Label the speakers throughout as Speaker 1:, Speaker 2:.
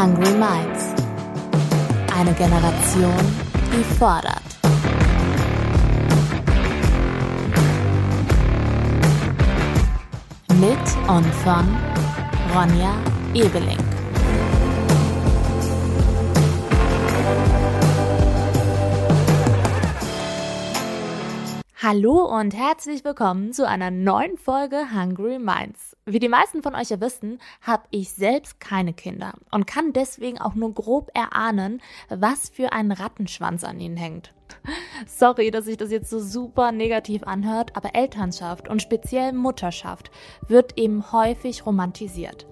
Speaker 1: Hungry Minds. Eine Generation, die fordert. Mit und von Ronja Ebeling. Hallo und herzlich willkommen zu einer neuen Folge Hungry Minds. Wie die meisten von euch ja wissen, habe ich selbst keine Kinder und kann deswegen auch nur grob erahnen, was für ein Rattenschwanz an ihnen hängt. Sorry, dass sich das jetzt so super negativ anhört, aber Elternschaft und speziell Mutterschaft wird eben häufig romantisiert.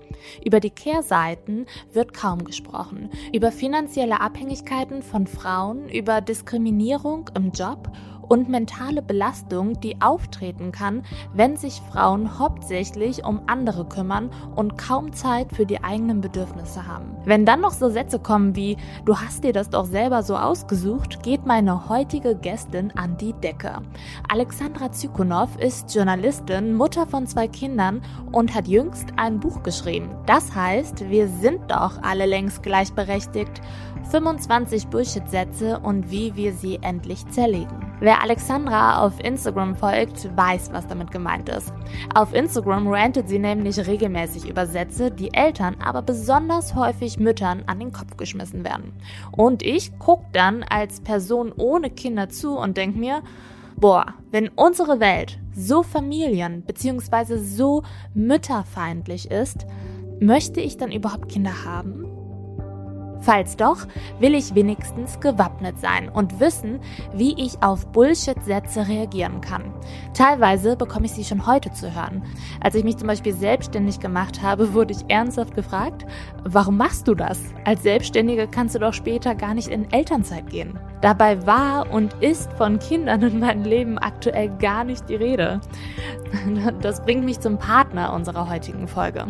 Speaker 1: Über die Kehrseiten wird kaum gesprochen. Über finanzielle Abhängigkeiten von Frauen, über Diskriminierung im Job und mentale Belastung, die auftreten kann, wenn sich Frauen hauptsächlich um andere kümmern und kaum Zeit für die eigenen Bedürfnisse haben. Wenn dann noch so Sätze kommen wie du hast dir das doch selber so ausgesucht, geht meine heutige Gästin an die Decke. Alexandra Zykonow ist Journalistin, Mutter von zwei Kindern und hat jüngst ein Buch geschrieben. Das heißt, wir sind doch alle längst gleichberechtigt. 25 Bullshit-Sätze und wie wir sie endlich zerlegen. Wer Alexandra auf Instagram folgt, weiß, was damit gemeint ist. Auf Instagram rantet sie nämlich regelmäßig über Sätze, die Eltern, aber besonders häufig Müttern an den Kopf geschmissen werden. Und ich gucke dann als Person ohne Kinder zu und denke mir, boah, wenn unsere Welt so familien- bzw. so mütterfeindlich ist, möchte ich dann überhaupt Kinder haben? Falls doch, will ich wenigstens gewappnet sein und wissen, wie ich auf Bullshit-Sätze reagieren kann. Teilweise bekomme ich sie schon heute zu hören. Als ich mich zum Beispiel selbstständig gemacht habe, wurde ich ernsthaft gefragt, warum machst du das? Als Selbstständige kannst du doch später gar nicht in Elternzeit gehen. Dabei war und ist von Kindern in meinem Leben aktuell gar nicht die Rede. Das bringt mich zum Partner unserer heutigen Folge.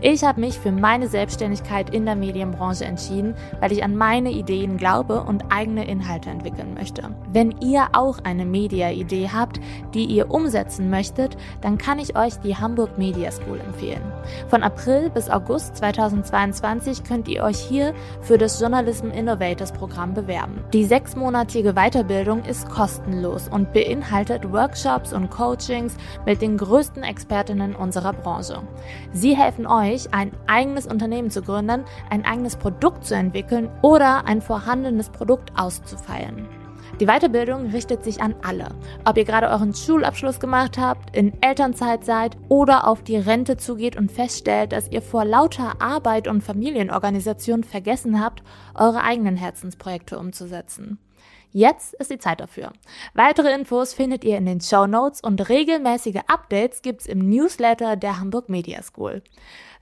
Speaker 1: Ich habe mich für meine Selbstständigkeit in der Medienbranche entschieden, weil ich an meine Ideen glaube und eigene Inhalte entwickeln möchte. Wenn ihr auch eine Media-Idee habt, die ihr umsetzen möchtet, dann kann ich euch die Hamburg Media School empfehlen. Von April bis August 2022 könnt ihr euch hier für das Journalism Innovators Programm bewerben. Die sechsmonatige Weiterbildung ist kostenlos und beinhaltet Workshops und Coachings mit den größten Expertinnen unserer Branche. Sie helfen euch, euch, ein eigenes Unternehmen zu gründen, ein eigenes Produkt zu entwickeln oder ein vorhandenes Produkt auszufeilen. Die Weiterbildung richtet sich an alle. Ob ihr gerade euren Schulabschluss gemacht habt, in Elternzeit seid oder auf die Rente zugeht und feststellt, dass ihr vor lauter Arbeit und Familienorganisation vergessen habt, eure eigenen Herzensprojekte umzusetzen. Jetzt ist die Zeit dafür. Weitere Infos findet ihr in den Show Notes und regelmäßige Updates gibt's im Newsletter der Hamburg Media School.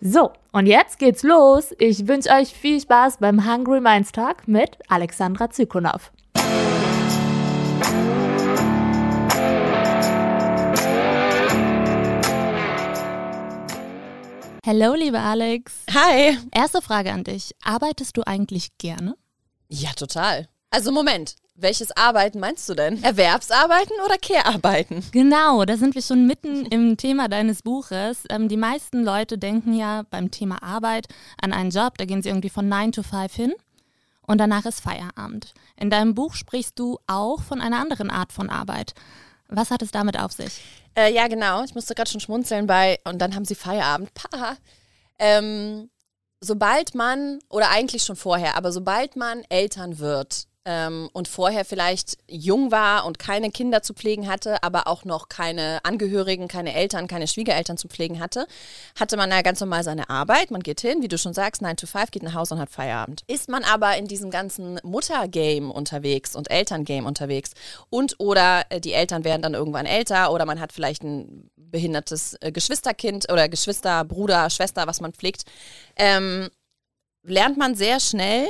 Speaker 1: So, und jetzt geht's los. Ich wünsche euch viel Spaß beim Hungry Minds Talk mit Alexandra Zykonow. Hallo, liebe Alex.
Speaker 2: Hi.
Speaker 1: Erste Frage an dich. Arbeitest du eigentlich gerne?
Speaker 2: Ja, total. Also Moment, welches Arbeiten meinst du denn? Erwerbsarbeiten oder Care-Arbeiten?
Speaker 1: Genau, da sind wir schon mitten im Thema deines Buches. Ähm, die meisten Leute denken ja beim Thema Arbeit an einen Job, da gehen sie irgendwie von 9 to 5 hin und danach ist Feierabend. In deinem Buch sprichst du auch von einer anderen Art von Arbeit. Was hat es damit auf sich?
Speaker 2: Äh, ja, genau. Ich musste gerade schon schmunzeln bei, und dann haben sie Feierabend. Paha. Ähm, sobald man, oder eigentlich schon vorher, aber sobald man Eltern wird, ähm, und vorher vielleicht jung war und keine Kinder zu pflegen hatte, aber auch noch keine Angehörigen, keine Eltern, keine Schwiegereltern zu pflegen hatte, hatte man ja ganz normal seine Arbeit. Man geht hin, wie du schon sagst, 9 to 5, geht nach Hause und hat Feierabend. Ist man aber in diesem ganzen Muttergame unterwegs und Elterngame unterwegs und oder äh, die Eltern werden dann irgendwann älter oder man hat vielleicht ein behindertes äh, Geschwisterkind oder Geschwister, Bruder, Schwester, was man pflegt, ähm, lernt man sehr schnell,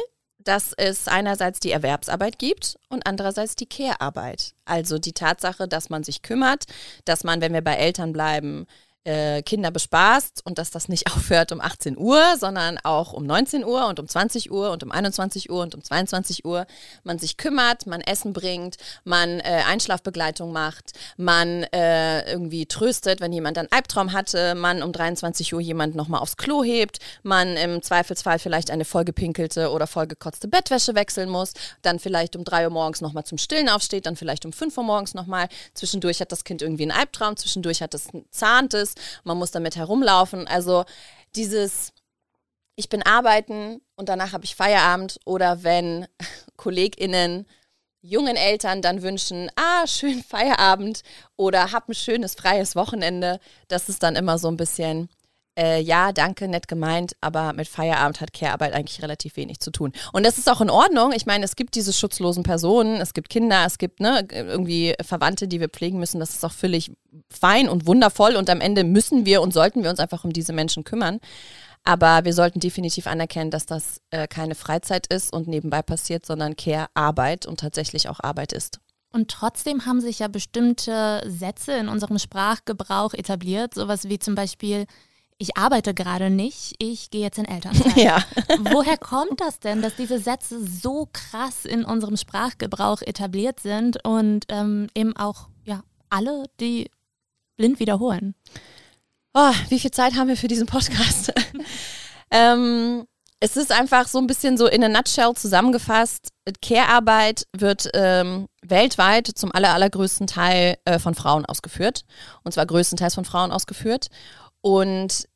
Speaker 2: dass es einerseits die Erwerbsarbeit gibt und andererseits die Care-Arbeit. Also die Tatsache, dass man sich kümmert, dass man, wenn wir bei Eltern bleiben, äh, Kinder bespaßt und dass das nicht aufhört um 18 Uhr, sondern auch um 19 Uhr und um 20 Uhr und um 21 Uhr und um 22 Uhr. Man sich kümmert, man Essen bringt, man äh, Einschlafbegleitung macht, man äh, irgendwie tröstet, wenn jemand einen Albtraum hatte, man um 23 Uhr jemand nochmal aufs Klo hebt, man im Zweifelsfall vielleicht eine vollgepinkelte oder vollgekotzte Bettwäsche wechseln muss, dann vielleicht um 3 Uhr morgens nochmal zum Stillen aufsteht, dann vielleicht um 5 Uhr morgens nochmal. Zwischendurch hat das Kind irgendwie einen Albtraum, zwischendurch hat es zahntes, man muss damit herumlaufen. Also dieses, ich bin arbeiten und danach habe ich Feierabend oder wenn KollegInnen jungen Eltern dann wünschen, ah, schön Feierabend oder hab ein schönes freies Wochenende, das ist dann immer so ein bisschen, äh, ja, danke, nett gemeint, aber mit Feierabend hat Care-Arbeit eigentlich relativ wenig zu tun. Und das ist auch in Ordnung. Ich meine, es gibt diese schutzlosen Personen, es gibt Kinder, es gibt ne, irgendwie Verwandte, die wir pflegen müssen. Das ist auch völlig fein und wundervoll und am Ende müssen wir und sollten wir uns einfach um diese Menschen kümmern. Aber wir sollten definitiv anerkennen, dass das äh, keine Freizeit ist und nebenbei passiert, sondern Care-Arbeit und tatsächlich auch Arbeit ist.
Speaker 1: Und trotzdem haben sich ja bestimmte Sätze in unserem Sprachgebrauch etabliert, sowas wie zum Beispiel ich arbeite gerade nicht, ich gehe jetzt in Elternzeit.
Speaker 2: Ja.
Speaker 1: Woher kommt das denn, dass diese Sätze so krass in unserem Sprachgebrauch etabliert sind und ähm, eben auch ja, alle die blind wiederholen?
Speaker 2: Oh, wie viel Zeit haben wir für diesen Podcast? ähm, es ist einfach so ein bisschen so in a nutshell zusammengefasst. Care-Arbeit wird ähm, weltweit zum aller, allergrößten Teil äh, von Frauen ausgeführt. Und zwar größtenteils von Frauen ausgeführt. Und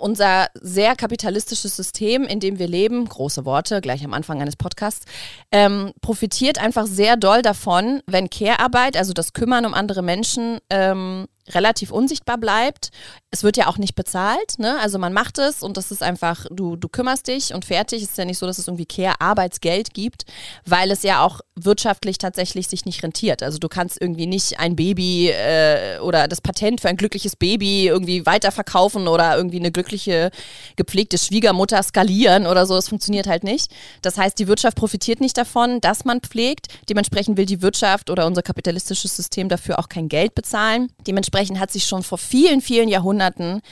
Speaker 2: unser sehr kapitalistisches System, in dem wir leben, große Worte, gleich am Anfang eines Podcasts, ähm, profitiert einfach sehr doll davon, wenn Care-Arbeit, also das Kümmern um andere Menschen, ähm, relativ unsichtbar bleibt. Es wird ja auch nicht bezahlt, ne? Also man macht es und das ist einfach, du, du kümmerst dich und fertig. Es ist ja nicht so, dass es irgendwie Care-Arbeitsgeld gibt, weil es ja auch wirtschaftlich tatsächlich sich nicht rentiert. Also du kannst irgendwie nicht ein Baby äh, oder das Patent für ein glückliches Baby irgendwie weiterverkaufen oder irgendwie eine glückliche, gepflegte Schwiegermutter skalieren oder so. Es funktioniert halt nicht. Das heißt, die Wirtschaft profitiert nicht davon, dass man pflegt. Dementsprechend will die Wirtschaft oder unser kapitalistisches System dafür auch kein Geld bezahlen. Dementsprechend dementsprechend hat sich schon vor vielen, vielen Jahrhunderten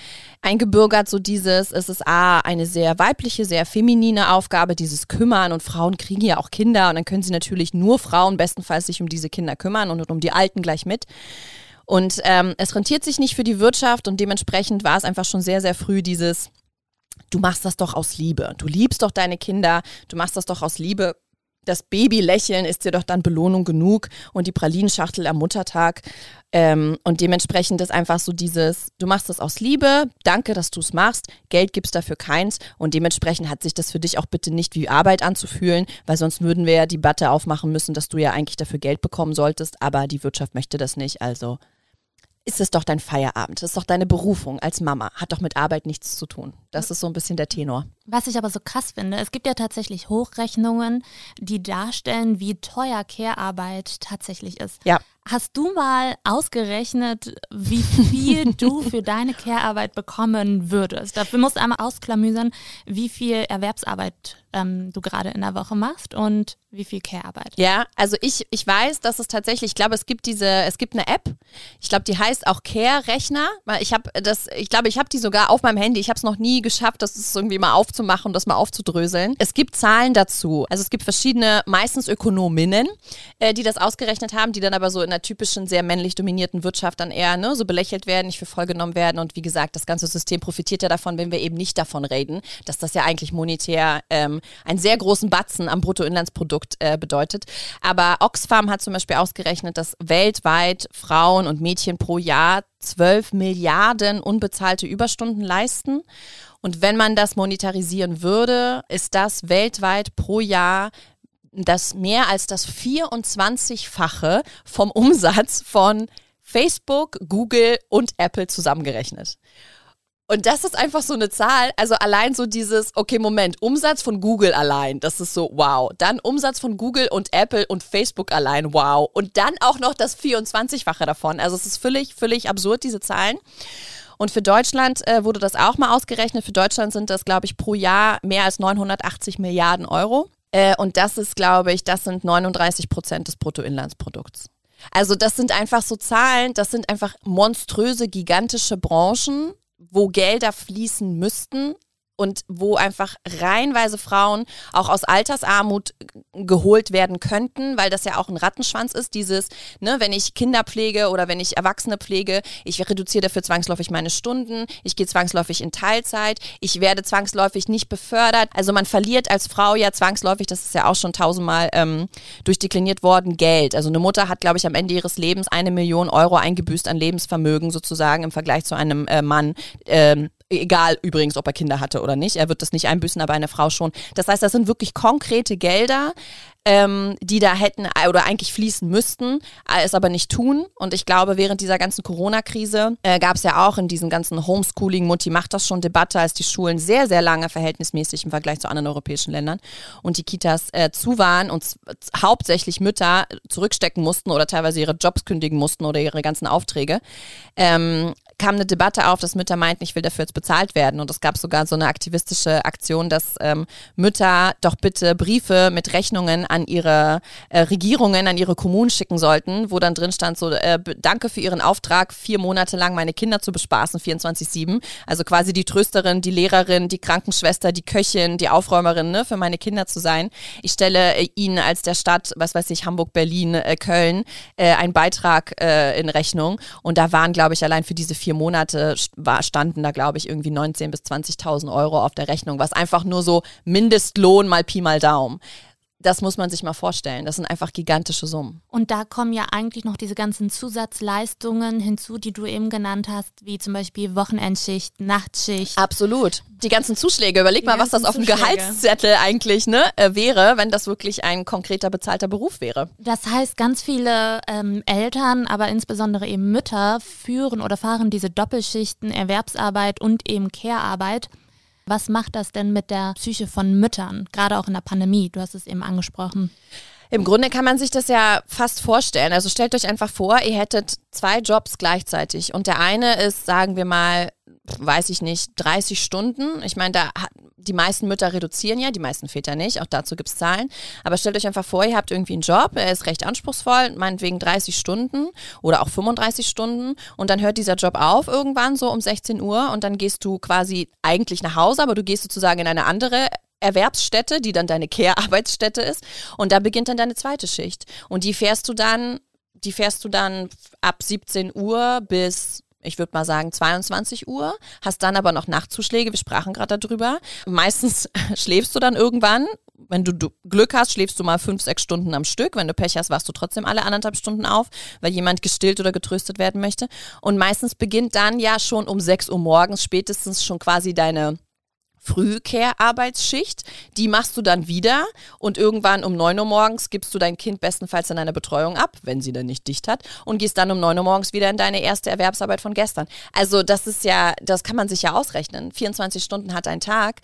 Speaker 2: eingebürgert, so dieses, es ist A, eine sehr weibliche, sehr feminine Aufgabe, dieses Kümmern und Frauen kriegen ja auch Kinder und dann können sie natürlich nur Frauen bestenfalls sich um diese Kinder kümmern und um die Alten gleich mit. Und ähm, es rentiert sich nicht für die Wirtschaft und dementsprechend war es einfach schon sehr, sehr früh dieses, du machst das doch aus Liebe. Du liebst doch deine Kinder, du machst das doch aus Liebe das Babylächeln ist dir doch dann Belohnung genug und die Pralinenschachtel am Muttertag. Ähm, und dementsprechend ist einfach so dieses, du machst das aus Liebe, danke, dass du es machst, Geld gibst dafür keins und dementsprechend hat sich das für dich auch bitte nicht wie Arbeit anzufühlen, weil sonst würden wir ja die Debatte aufmachen müssen, dass du ja eigentlich dafür Geld bekommen solltest, aber die Wirtschaft möchte das nicht, also ist es doch dein Feierabend, ist doch deine Berufung als Mama, hat doch mit Arbeit nichts zu tun. Das ist so ein bisschen der Tenor.
Speaker 1: Was ich aber so krass finde, es gibt ja tatsächlich Hochrechnungen, die darstellen, wie teuer Care-Arbeit tatsächlich ist.
Speaker 2: Ja.
Speaker 1: Hast du mal ausgerechnet, wie viel du für deine Care-Arbeit bekommen würdest? Dafür musst du einmal ausklamüsern, wie viel Erwerbsarbeit ähm, du gerade in der Woche machst und wie viel Care-Arbeit.
Speaker 2: Ja, also ich, ich weiß, dass es tatsächlich, ich glaube, es gibt diese, es gibt eine App, ich glaube, die heißt auch Care-Rechner, ich habe das, ich glaube, ich habe die sogar auf meinem Handy, ich habe es noch nie geschafft, das irgendwie mal aufzumachen, das mal aufzudröseln. Es gibt Zahlen dazu, also es gibt verschiedene, meistens Ökonominnen, äh, die das ausgerechnet haben, die dann aber so in der typischen, sehr männlich dominierten Wirtschaft dann eher ne, so belächelt werden, nicht für voll genommen werden und wie gesagt, das ganze System profitiert ja davon, wenn wir eben nicht davon reden, dass das ja eigentlich monetär ähm, einen sehr großen Batzen am Bruttoinlandsprodukt Produkt äh, bedeutet. Aber Oxfam hat zum Beispiel ausgerechnet, dass weltweit Frauen und Mädchen pro Jahr 12 Milliarden unbezahlte Überstunden leisten. Und wenn man das monetarisieren würde, ist das weltweit pro Jahr das mehr als das 24-fache vom Umsatz von Facebook, Google und Apple zusammengerechnet. Und das ist einfach so eine Zahl, also allein so dieses, okay, Moment, Umsatz von Google allein, das ist so, wow. Dann Umsatz von Google und Apple und Facebook allein, wow. Und dann auch noch das 24-fache davon. Also es ist völlig, völlig absurd, diese Zahlen. Und für Deutschland äh, wurde das auch mal ausgerechnet. Für Deutschland sind das, glaube ich, pro Jahr mehr als 980 Milliarden Euro. Äh, und das ist, glaube ich, das sind 39 Prozent des Bruttoinlandsprodukts. Also das sind einfach so Zahlen, das sind einfach monströse, gigantische Branchen, wo Gelder fließen müssten, und wo einfach reihenweise Frauen auch aus Altersarmut geholt werden könnten, weil das ja auch ein Rattenschwanz ist, dieses, ne, wenn ich Kinder pflege oder wenn ich Erwachsene pflege, ich reduziere dafür zwangsläufig meine Stunden, ich gehe zwangsläufig in Teilzeit, ich werde zwangsläufig nicht befördert. Also man verliert als Frau ja zwangsläufig, das ist ja auch schon tausendmal ähm, durchdekliniert worden, Geld. Also eine Mutter hat, glaube ich, am Ende ihres Lebens eine Million Euro eingebüßt an Lebensvermögen sozusagen im Vergleich zu einem äh, Mann. Ähm, Egal übrigens, ob er Kinder hatte oder nicht. Er wird das nicht einbüßen, aber eine Frau schon. Das heißt, das sind wirklich konkrete Gelder, ähm, die da hätten oder eigentlich fließen müssten, es aber nicht tun. Und ich glaube, während dieser ganzen Corona-Krise äh, gab es ja auch in diesen ganzen Homeschooling, Mutti macht das schon Debatte, als die Schulen sehr, sehr lange verhältnismäßig im Vergleich zu anderen europäischen Ländern und die Kitas äh, zu waren und hauptsächlich Mütter zurückstecken mussten oder teilweise ihre Jobs kündigen mussten oder ihre ganzen Aufträge. Ähm, kam eine Debatte auf, dass Mütter meinten, ich will dafür jetzt bezahlt werden. Und es gab sogar so eine aktivistische Aktion, dass ähm, Mütter doch bitte Briefe mit Rechnungen an ihre äh, Regierungen, an ihre Kommunen schicken sollten, wo dann drin stand so, äh, danke für Ihren Auftrag, vier Monate lang meine Kinder zu bespaßen, 24-7. Also quasi die Trösterin, die Lehrerin, die Krankenschwester, die Köchin, die Aufräumerin ne, für meine Kinder zu sein. Ich stelle äh, Ihnen als der Stadt, was weiß ich, Hamburg, Berlin, äh, Köln, äh, einen Beitrag äh, in Rechnung. Und da waren, glaube ich, allein für diese vier vier Monate war, standen da, glaube ich, irgendwie 19.000 bis 20.000 Euro auf der Rechnung, was einfach nur so Mindestlohn mal Pi mal Daumen das muss man sich mal vorstellen. Das sind einfach gigantische Summen.
Speaker 1: Und da kommen ja eigentlich noch diese ganzen Zusatzleistungen hinzu, die du eben genannt hast, wie zum Beispiel Wochenendschicht, Nachtschicht.
Speaker 2: Absolut. Die ganzen Zuschläge. Überleg die mal, was das auf dem Gehaltszettel eigentlich ne, äh, wäre, wenn das wirklich ein konkreter bezahlter Beruf wäre.
Speaker 1: Das heißt, ganz viele ähm, Eltern, aber insbesondere eben Mütter führen oder fahren diese Doppelschichten, Erwerbsarbeit und eben Care-Arbeit was macht das denn mit der Psyche von Müttern, gerade auch in der Pandemie? Du hast es eben angesprochen.
Speaker 2: Im Grunde kann man sich das ja fast vorstellen. Also stellt euch einfach vor, ihr hättet zwei Jobs gleichzeitig und der eine ist, sagen wir mal, weiß ich nicht, 30 Stunden. Ich meine, da die meisten Mütter reduzieren ja, die meisten Väter nicht, auch dazu gibt es Zahlen. Aber stellt euch einfach vor, ihr habt irgendwie einen Job, er ist recht anspruchsvoll, meinetwegen 30 Stunden oder auch 35 Stunden und dann hört dieser Job auf irgendwann so um 16 Uhr und dann gehst du quasi eigentlich nach Hause, aber du gehst sozusagen in eine andere Erwerbsstätte, die dann deine Care-Arbeitsstätte ist. Und da beginnt dann deine zweite Schicht. Und die fährst du dann, die fährst du dann ab 17 Uhr bis ich würde mal sagen 22 Uhr, hast dann aber noch Nachtzuschläge, wir sprachen gerade darüber. Meistens schläfst du dann irgendwann. Wenn du Glück hast, schläfst du mal fünf, sechs Stunden am Stück. Wenn du Pech hast, wachst du trotzdem alle anderthalb Stunden auf, weil jemand gestillt oder getröstet werden möchte. Und meistens beginnt dann ja schon um 6 Uhr morgens spätestens schon quasi deine Frühcare-Arbeitsschicht. Die machst du dann wieder und irgendwann um 9 Uhr morgens gibst du dein Kind bestenfalls in eine Betreuung ab, wenn sie dann nicht dicht hat, und gehst dann um 9 Uhr morgens wieder in deine erste Erwerbsarbeit von gestern. Also das ist ja, das kann man sich ja ausrechnen. 24 Stunden hat ein Tag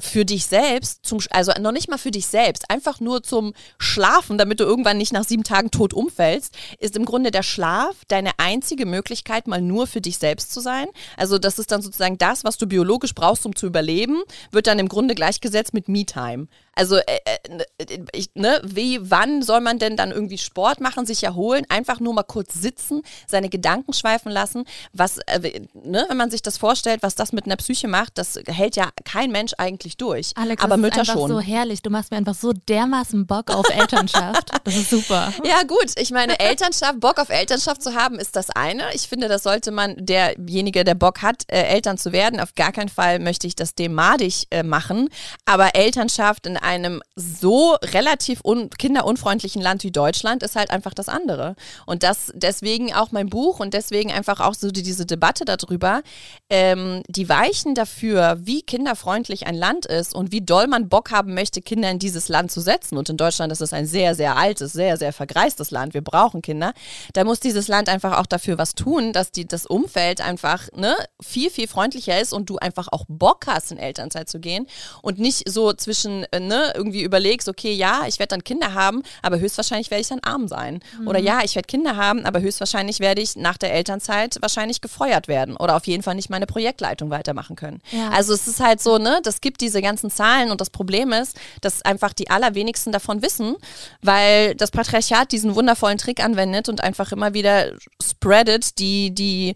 Speaker 2: für dich selbst, zum, also noch nicht mal für dich selbst, einfach nur zum Schlafen, damit du irgendwann nicht nach sieben Tagen tot umfällst, ist im Grunde der Schlaf deine einzige Möglichkeit, mal nur für dich selbst zu sein. Also das ist dann sozusagen das, was du biologisch brauchst, um zu überleben Leben wird dann im Grunde gleichgesetzt mit Me-Time. Also, äh, äh, ich, ne, wie, wann soll man denn dann irgendwie Sport machen, sich erholen, einfach nur mal kurz sitzen, seine Gedanken schweifen lassen? Was, äh, ne, wenn man sich das vorstellt, was das mit einer Psyche macht, das hält ja kein Mensch eigentlich durch.
Speaker 1: Alex,
Speaker 2: aber
Speaker 1: das
Speaker 2: Mütter
Speaker 1: ist einfach
Speaker 2: schon.
Speaker 1: so herrlich. Du machst mir einfach so dermaßen Bock auf Elternschaft. das ist super.
Speaker 2: Ja, gut. Ich meine, Elternschaft, Bock auf Elternschaft zu haben, ist das eine. Ich finde, das sollte man, derjenige, der Bock hat, äh, Eltern zu werden, auf gar keinen Fall möchte ich das dem madig äh, machen. Aber Elternschaft in einem so relativ un kinderunfreundlichen Land wie Deutschland ist halt einfach das andere. Und das deswegen auch mein Buch und deswegen einfach auch so die, diese Debatte darüber, ähm, die Weichen dafür, wie kinderfreundlich ein Land ist und wie doll man Bock haben möchte, Kinder in dieses Land zu setzen. Und in Deutschland ist es ein sehr, sehr altes, sehr, sehr vergreistes Land. Wir brauchen Kinder. Da muss dieses Land einfach auch dafür was tun, dass die, das Umfeld einfach ne, viel, viel freundlicher ist und du einfach auch Bock hast, in Elternzeit zu gehen und nicht so zwischen, äh, ne, ne, irgendwie überlegst, okay, ja, ich werde dann Kinder haben, aber höchstwahrscheinlich werde ich dann arm sein. Mhm. Oder ja, ich werde Kinder haben, aber höchstwahrscheinlich werde ich nach der Elternzeit wahrscheinlich gefeuert werden oder auf jeden Fall nicht meine Projektleitung weitermachen können. Ja. Also es ist halt so, ne, das gibt diese ganzen Zahlen und das Problem ist, dass einfach die allerwenigsten davon wissen, weil das Patriarchat diesen wundervollen Trick anwendet und einfach immer wieder spreadet, die, die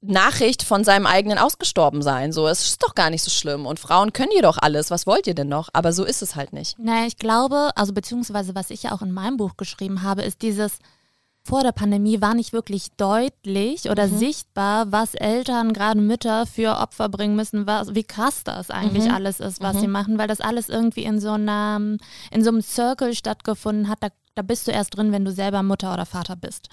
Speaker 2: Nachricht von seinem eigenen Ausgestorbensein. So, es ist doch gar nicht so schlimm. Und Frauen können ihr doch alles. Was wollt ihr denn noch? Aber so ist es halt nicht.
Speaker 1: Naja, ich glaube, also beziehungsweise was ich ja auch in meinem Buch geschrieben habe, ist dieses, vor der Pandemie war nicht wirklich deutlich oder mhm. sichtbar, was Eltern, gerade Mütter, für Opfer bringen müssen, was, wie krass das eigentlich mhm. alles ist, was mhm. sie machen, weil das alles irgendwie in so einem, in so einem Circle stattgefunden hat. Da, da bist du erst drin, wenn du selber Mutter oder Vater bist.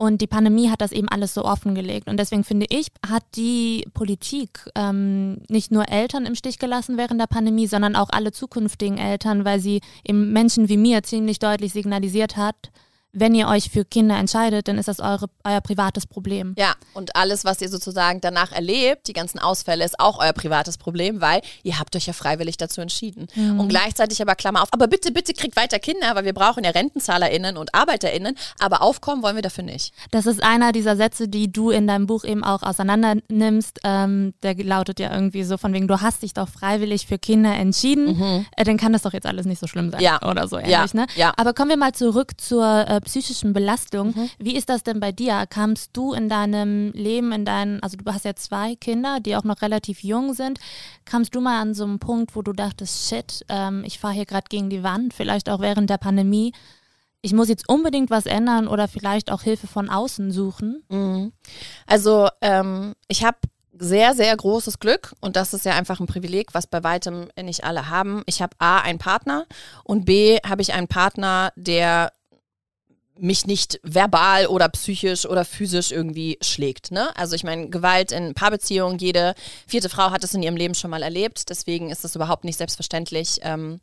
Speaker 1: Und die Pandemie hat das eben alles so offengelegt. Und deswegen finde ich, hat die Politik ähm, nicht nur Eltern im Stich gelassen während der Pandemie, sondern auch alle zukünftigen Eltern, weil sie eben Menschen wie mir ziemlich deutlich signalisiert hat, wenn ihr euch für Kinder entscheidet, dann ist das eure, euer privates Problem.
Speaker 2: Ja, und alles, was ihr sozusagen danach erlebt, die ganzen Ausfälle, ist auch euer privates Problem, weil ihr habt euch ja freiwillig dazu entschieden. Mhm. Und gleichzeitig aber Klammer auf, aber bitte, bitte kriegt weiter Kinder, weil wir brauchen ja RentenzahlerInnen und ArbeiterInnen, aber aufkommen wollen wir dafür nicht.
Speaker 1: Das ist einer dieser Sätze, die du in deinem Buch eben auch auseinander nimmst. Ähm, der lautet ja irgendwie so von wegen, du hast dich doch freiwillig für Kinder entschieden, mhm. äh, dann kann das doch jetzt alles nicht so schlimm sein. Ja. Oder so ähnlich, ja. ne? Ja. Aber kommen wir mal zurück zur äh, psychischen Belastung. Mhm. Wie ist das denn bei dir? Kamst du in deinem Leben, in deinen, also du hast ja zwei Kinder, die auch noch relativ jung sind, kamst du mal an so einen Punkt, wo du dachtest, shit, ähm, ich fahre hier gerade gegen die Wand, vielleicht auch während der Pandemie, ich muss jetzt unbedingt was ändern oder vielleicht auch Hilfe von außen suchen?
Speaker 2: Mhm. Also ähm, ich habe sehr, sehr großes Glück und das ist ja einfach ein Privileg, was bei weitem nicht alle haben. Ich habe A, einen Partner und B, habe ich einen Partner, der mich nicht verbal oder psychisch oder physisch irgendwie schlägt. Ne? Also ich meine, Gewalt in Paarbeziehungen, jede vierte Frau hat es in ihrem Leben schon mal erlebt. Deswegen ist es überhaupt nicht selbstverständlich, ähm,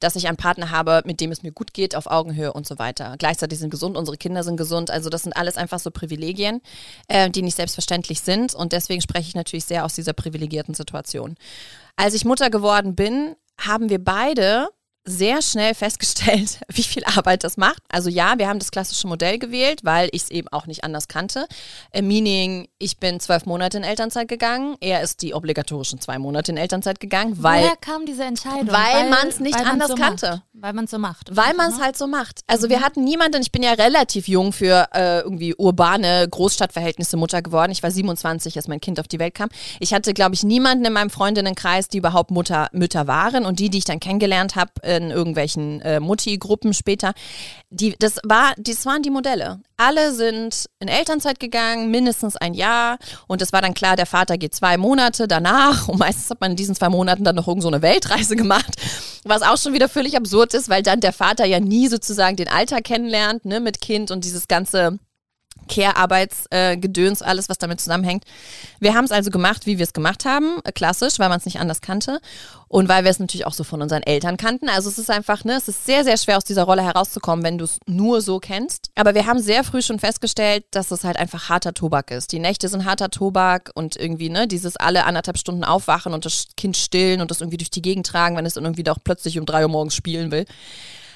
Speaker 2: dass ich einen Partner habe, mit dem es mir gut geht, auf Augenhöhe und so weiter. Gleichzeitig sind gesund, unsere Kinder sind gesund. Also das sind alles einfach so Privilegien, äh, die nicht selbstverständlich sind. Und deswegen spreche ich natürlich sehr aus dieser privilegierten Situation. Als ich Mutter geworden bin, haben wir beide sehr schnell festgestellt, wie viel Arbeit das macht. Also ja, wir haben das klassische Modell gewählt, weil ich es eben auch nicht anders kannte. Äh, meaning, ich bin zwölf Monate in Elternzeit gegangen, er ist die obligatorischen zwei Monate in Elternzeit gegangen. Weil,
Speaker 1: Woher kam diese Entscheidung?
Speaker 2: Weil, weil man es nicht anders so kannte.
Speaker 1: Macht. Weil man es so macht.
Speaker 2: Weil man es halt so macht. Also mhm. wir hatten niemanden, ich bin ja relativ jung für äh, irgendwie urbane Großstadtverhältnisse Mutter geworden. Ich war 27, als mein Kind auf die Welt kam. Ich hatte, glaube ich, niemanden in meinem Freundinnenkreis, die überhaupt Mutter, Mütter waren. Und die, die ich dann kennengelernt habe, in irgendwelchen äh, Mutti-Gruppen später. Die, das, war, das waren die Modelle. Alle sind in Elternzeit gegangen, mindestens ein Jahr. Und es war dann klar, der Vater geht zwei Monate danach. Und meistens hat man in diesen zwei Monaten dann noch irgend so eine Weltreise gemacht. Was auch schon wieder völlig absurd ist, weil dann der Vater ja nie sozusagen den Alltag kennenlernt, ne, mit Kind und dieses ganze Care-Arbeitsgedöns, äh, alles, was damit zusammenhängt. Wir haben es also gemacht, wie wir es gemacht haben, äh, klassisch, weil man es nicht anders kannte und weil wir es natürlich auch so von unseren Eltern kannten. Also es ist einfach, ne, es ist sehr, sehr schwer aus dieser Rolle herauszukommen, wenn du es nur so kennst. Aber wir haben sehr früh schon festgestellt, dass es halt einfach harter Tobak ist. Die Nächte sind harter Tobak und irgendwie, ne, dieses alle anderthalb Stunden aufwachen und das Kind stillen und das irgendwie durch die Gegend tragen, wenn es dann irgendwie doch plötzlich um drei Uhr morgens spielen will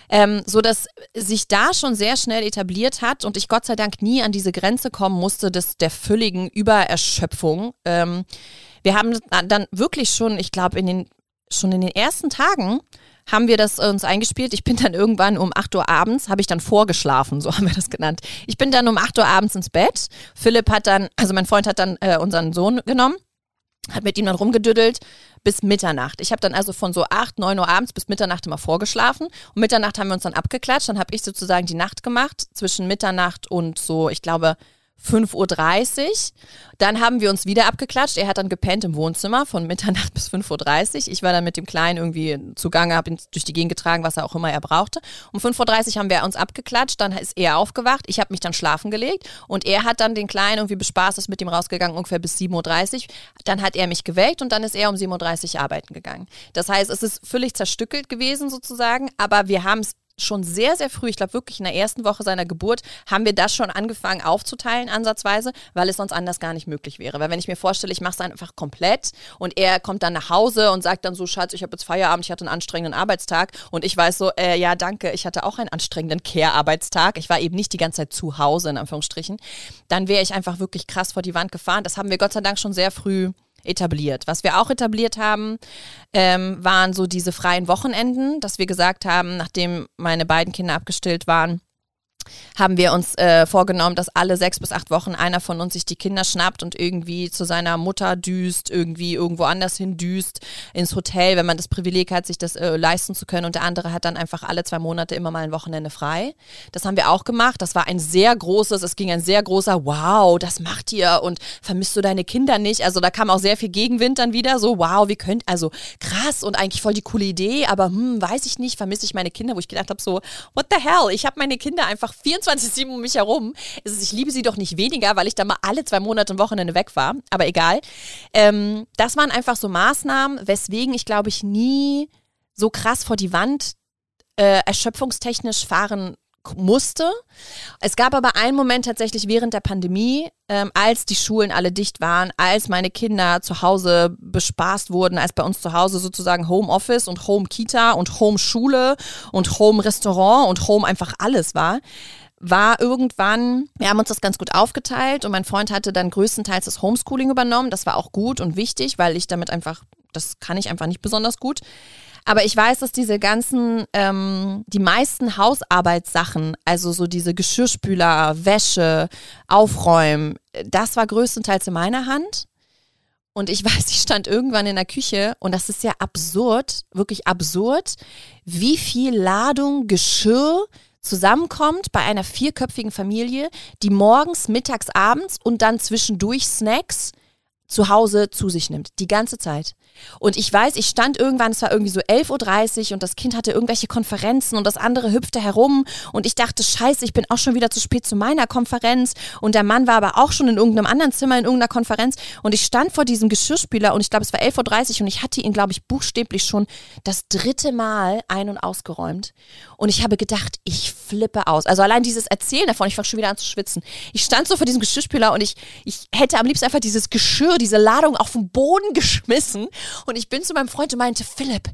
Speaker 2: ähm, so dass sich da schon sehr schnell etabliert hat und ich Gott sei Dank nie an diese Grenze kommen musste des, der völligen Übererschöpfung. Ähm, wir haben dann wirklich schon, ich glaube, in den, schon in den ersten Tagen haben wir das uns eingespielt. Ich bin dann irgendwann um 8 Uhr abends, habe ich dann vorgeschlafen, so haben wir das genannt. Ich bin dann um 8 Uhr abends ins Bett. Philipp hat dann, also mein Freund hat dann äh, unseren Sohn genommen hat mit ihm dann rumgedüdelt bis Mitternacht. Ich habe dann also von so 8, 9 Uhr abends bis Mitternacht immer vorgeschlafen. Und Mitternacht haben wir uns dann abgeklatscht. Dann habe ich sozusagen die Nacht gemacht zwischen Mitternacht und so, ich glaube, 5.30 Uhr. Dann haben wir uns wieder abgeklatscht. Er hat dann gepennt im Wohnzimmer von Mitternacht bis 5.30 Uhr. Ich war dann mit dem Kleinen irgendwie zugange, habe ihn durch die Gegend getragen, was er auch immer er brauchte. Um 5.30 Uhr haben wir uns abgeklatscht. Dann ist er aufgewacht. Ich habe mich dann schlafen gelegt. Und er hat dann den Kleinen irgendwie bespaßt, ist mit ihm rausgegangen, ungefähr bis 7.30 Uhr. Dann hat er mich geweckt und dann ist er um 7.30 Uhr arbeiten gegangen. Das heißt, es ist völlig zerstückelt gewesen sozusagen. Aber wir haben es schon sehr, sehr früh, ich glaube wirklich in der ersten Woche seiner Geburt, haben wir das schon angefangen aufzuteilen, ansatzweise, weil es sonst anders gar nicht möglich wäre. Weil wenn ich mir vorstelle, ich mache es einfach komplett und er kommt dann nach Hause und sagt dann so, Schatz, ich habe jetzt Feierabend, ich hatte einen anstrengenden Arbeitstag und ich weiß so, äh, ja, danke, ich hatte auch einen anstrengenden Care-Arbeitstag. Ich war eben nicht die ganze Zeit zu Hause, in Anführungsstrichen. Dann wäre ich einfach wirklich krass vor die Wand gefahren. Das haben wir Gott sei Dank schon sehr früh etabliert. Was wir auch etabliert haben, ähm, waren so diese freien Wochenenden, dass wir gesagt haben, nachdem meine beiden Kinder abgestillt waren, haben wir uns äh, vorgenommen, dass alle sechs bis acht Wochen einer von uns sich die Kinder schnappt und irgendwie zu seiner Mutter düst, irgendwie irgendwo anders hin düst, ins Hotel, wenn man das Privileg hat, sich das äh, leisten zu können. Und der andere hat dann einfach alle zwei Monate immer mal ein Wochenende frei. Das haben wir auch gemacht. Das war ein sehr großes, es ging ein sehr großer, wow, das macht ihr und vermisst du deine Kinder nicht? Also da kam auch sehr viel Gegenwind dann wieder, so, wow, wie könnt, also krass und eigentlich voll die coole Idee, aber hm, weiß ich nicht, vermisse ich meine Kinder, wo ich gedacht habe, so, what the hell, ich habe meine Kinder einfach 24-7 um mich herum. Ich liebe sie doch nicht weniger, weil ich da mal alle zwei Monate ein Wochenende weg war. Aber egal. Ähm, das waren einfach so Maßnahmen, weswegen ich, glaube ich, nie so krass vor die Wand äh, erschöpfungstechnisch fahren musste. Es gab aber einen Moment tatsächlich während der Pandemie, ähm, als die Schulen alle dicht waren, als meine Kinder zu Hause bespaßt wurden, als bei uns zu Hause sozusagen Homeoffice und Home Kita und Home Schule und Home Restaurant und Home einfach alles war war irgendwann, wir haben uns das ganz gut aufgeteilt und mein Freund hatte dann größtenteils das Homeschooling übernommen. Das war auch gut und wichtig, weil ich damit einfach, das kann ich einfach nicht besonders gut. Aber ich weiß, dass diese ganzen, ähm, die meisten Hausarbeitssachen, also so diese Geschirrspüler, Wäsche, Aufräumen, das war größtenteils in meiner Hand. Und ich weiß, ich stand irgendwann in der Küche und das ist ja absurd, wirklich absurd, wie viel Ladung Geschirr zusammenkommt bei einer vierköpfigen Familie, die morgens, mittags, abends und dann zwischendurch Snacks zu Hause zu sich nimmt. Die ganze Zeit. Und ich weiß, ich stand irgendwann, es war irgendwie so 11.30 Uhr und das Kind hatte irgendwelche Konferenzen und das andere hüpfte herum. Und ich dachte, scheiße, ich bin auch schon wieder zu spät zu meiner Konferenz. Und der Mann war aber auch schon in irgendeinem anderen Zimmer in irgendeiner Konferenz. Und ich stand vor diesem Geschirrspüler und ich glaube, es war 11.30 Uhr und ich hatte ihn, glaube ich, buchstäblich schon das dritte Mal ein- und ausgeräumt. Und ich habe gedacht, ich flippe aus. Also allein dieses Erzählen davon, ich fange schon wieder an zu schwitzen. Ich stand so vor diesem Geschirrspüler und ich, ich hätte am liebsten einfach dieses Geschirr, diese Ladung auf den Boden geschmissen und ich bin zu meinem Freund und meinte, Philipp,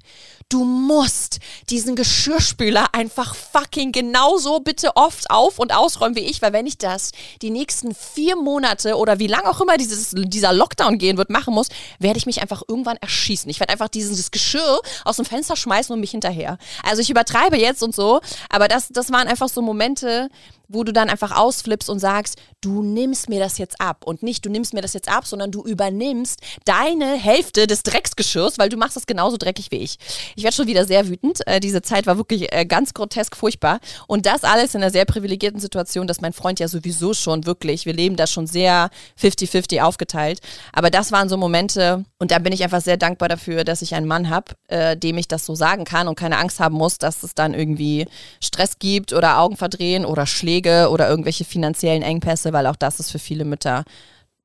Speaker 2: du musst diesen Geschirrspüler einfach fucking genauso bitte oft auf- und ausräumen wie ich, weil wenn ich das die nächsten vier Monate oder wie lange auch immer dieses, dieser Lockdown gehen wird, machen muss, werde ich mich einfach irgendwann erschießen. Ich werde einfach dieses Geschirr aus dem Fenster schmeißen und mich hinterher. Also ich übertreibe jetzt und so, aber das, das waren einfach so Momente, wo du dann einfach ausflippst und sagst, du nimmst mir das jetzt ab. Und nicht, du nimmst mir das jetzt ab, sondern du übernimmst deine Hälfte des Drecksgeschirrs, weil du machst das genauso dreckig wie ich. Ich werde schon wieder sehr wütend. Äh, diese Zeit war wirklich äh, ganz grotesk furchtbar. Und das alles in einer sehr privilegierten Situation, dass mein Freund ja sowieso schon wirklich, wir leben da schon sehr 50-50 aufgeteilt. Aber das waren so Momente, und da bin ich einfach sehr dankbar dafür, dass ich einen Mann habe, äh, dem ich das so sagen kann und keine Angst haben muss, dass es dann irgendwie Stress gibt oder Augen verdrehen oder Schläge Pflege oder irgendwelche finanziellen Engpässe, weil auch das ist für viele Mütter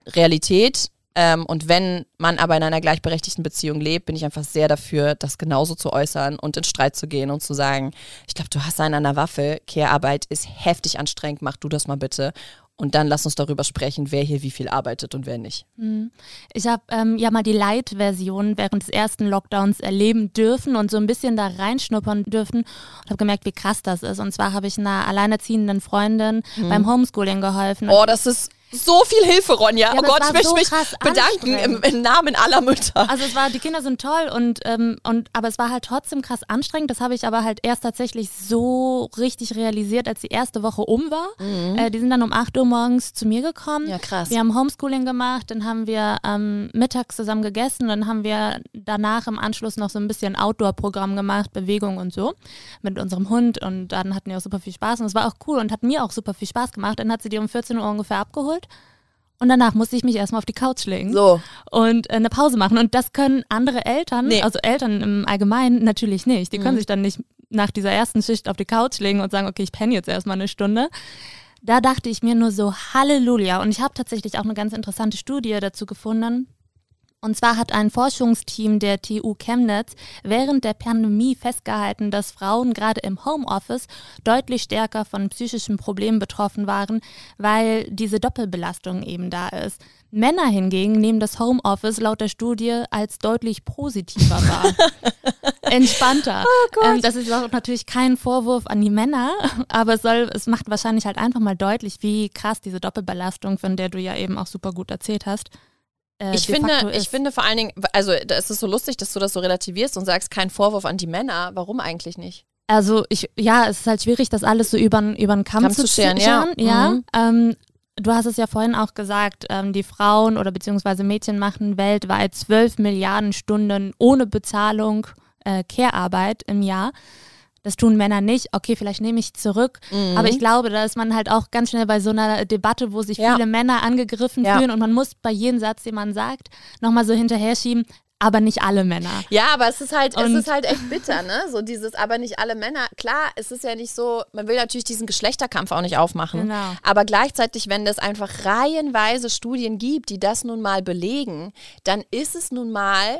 Speaker 2: Realität. Ähm, und wenn man aber in einer gleichberechtigten Beziehung lebt, bin ich einfach sehr dafür, das genauso zu äußern und in Streit zu gehen und zu sagen, ich glaube, du hast einen an der Waffe, Care-Arbeit ist heftig anstrengend, mach du das mal bitte. Und dann lass uns darüber sprechen, wer hier wie viel arbeitet und wer nicht.
Speaker 1: Hm. Ich habe ähm, ja mal die Light-Version während des ersten Lockdowns erleben dürfen und so ein bisschen da reinschnuppern dürfen und habe gemerkt, wie krass das ist. Und zwar habe ich einer alleinerziehenden Freundin mhm. beim Homeschooling geholfen.
Speaker 2: Oh, das ist so viel Hilfe, Ronja. Ja, oh Gott, ich möchte so mich bedanken im, im, Namen aller Mütter.
Speaker 1: Also es war, die Kinder sind toll und, ähm, und aber es war halt trotzdem krass anstrengend. Das habe ich aber halt erst tatsächlich so richtig realisiert, als die erste Woche um war. Mhm. Äh, die sind dann um 8 Uhr morgens zu mir gekommen.
Speaker 2: Ja, krass.
Speaker 1: Wir haben Homeschooling gemacht, dann haben wir ähm, mittags zusammen gegessen, dann haben wir danach im Anschluss noch so ein bisschen Outdoor-Programm gemacht, Bewegung und so mit unserem Hund und dann hatten wir auch super viel Spaß und es war auch cool und hat mir auch super viel Spaß gemacht. Dann hat sie die um 14 Uhr ungefähr abgeholt und danach musste ich mich erstmal auf die Couch legen
Speaker 2: so.
Speaker 1: und äh, eine Pause machen. Und das können andere Eltern, nee. also Eltern im Allgemeinen natürlich nicht. Die mhm. können sich dann nicht nach dieser ersten Schicht auf die Couch legen und sagen, okay, ich penne jetzt erstmal eine Stunde. Da dachte ich mir nur so, Halleluja. Und ich habe tatsächlich auch eine ganz interessante Studie dazu gefunden. Und zwar hat ein Forschungsteam der TU Chemnitz während der Pandemie festgehalten, dass Frauen gerade im Homeoffice deutlich stärker von psychischen Problemen betroffen waren, weil diese Doppelbelastung eben da ist. Männer hingegen nehmen das Homeoffice laut der Studie als deutlich positiver wahr. Entspannter. Oh ähm, das ist auch natürlich kein Vorwurf an die Männer, aber es, soll, es macht wahrscheinlich halt einfach mal deutlich, wie krass diese Doppelbelastung, von der du ja eben auch super gut erzählt hast,
Speaker 2: äh, ich finde, ich finde vor allen Dingen, also es ist so lustig, dass du das so relativierst und sagst, kein Vorwurf an die Männer. Warum eigentlich nicht?
Speaker 1: Also ich, ja, es ist halt schwierig, das alles so über, den Kamm, Kamm zu scheren. Ja, ja. Mhm. Ähm, du hast es ja vorhin auch gesagt, ähm, die Frauen oder beziehungsweise Mädchen machen weltweit 12 Milliarden Stunden ohne Bezahlung äh, Care-Arbeit im Jahr. Das tun Männer nicht. Okay, vielleicht nehme ich zurück. Mhm. Aber ich glaube, da ist man halt auch ganz schnell bei so einer Debatte, wo sich ja. viele Männer angegriffen ja. fühlen und man muss bei jedem Satz, den man sagt, nochmal so hinterher schieben aber nicht alle Männer.
Speaker 2: Ja, aber es ist halt, und es ist halt echt bitter, ne? So dieses, aber nicht alle Männer. Klar, es ist ja nicht so, man will natürlich diesen Geschlechterkampf auch nicht aufmachen. Genau. Aber gleichzeitig, wenn es einfach reihenweise Studien gibt, die das nun mal belegen, dann ist es nun mal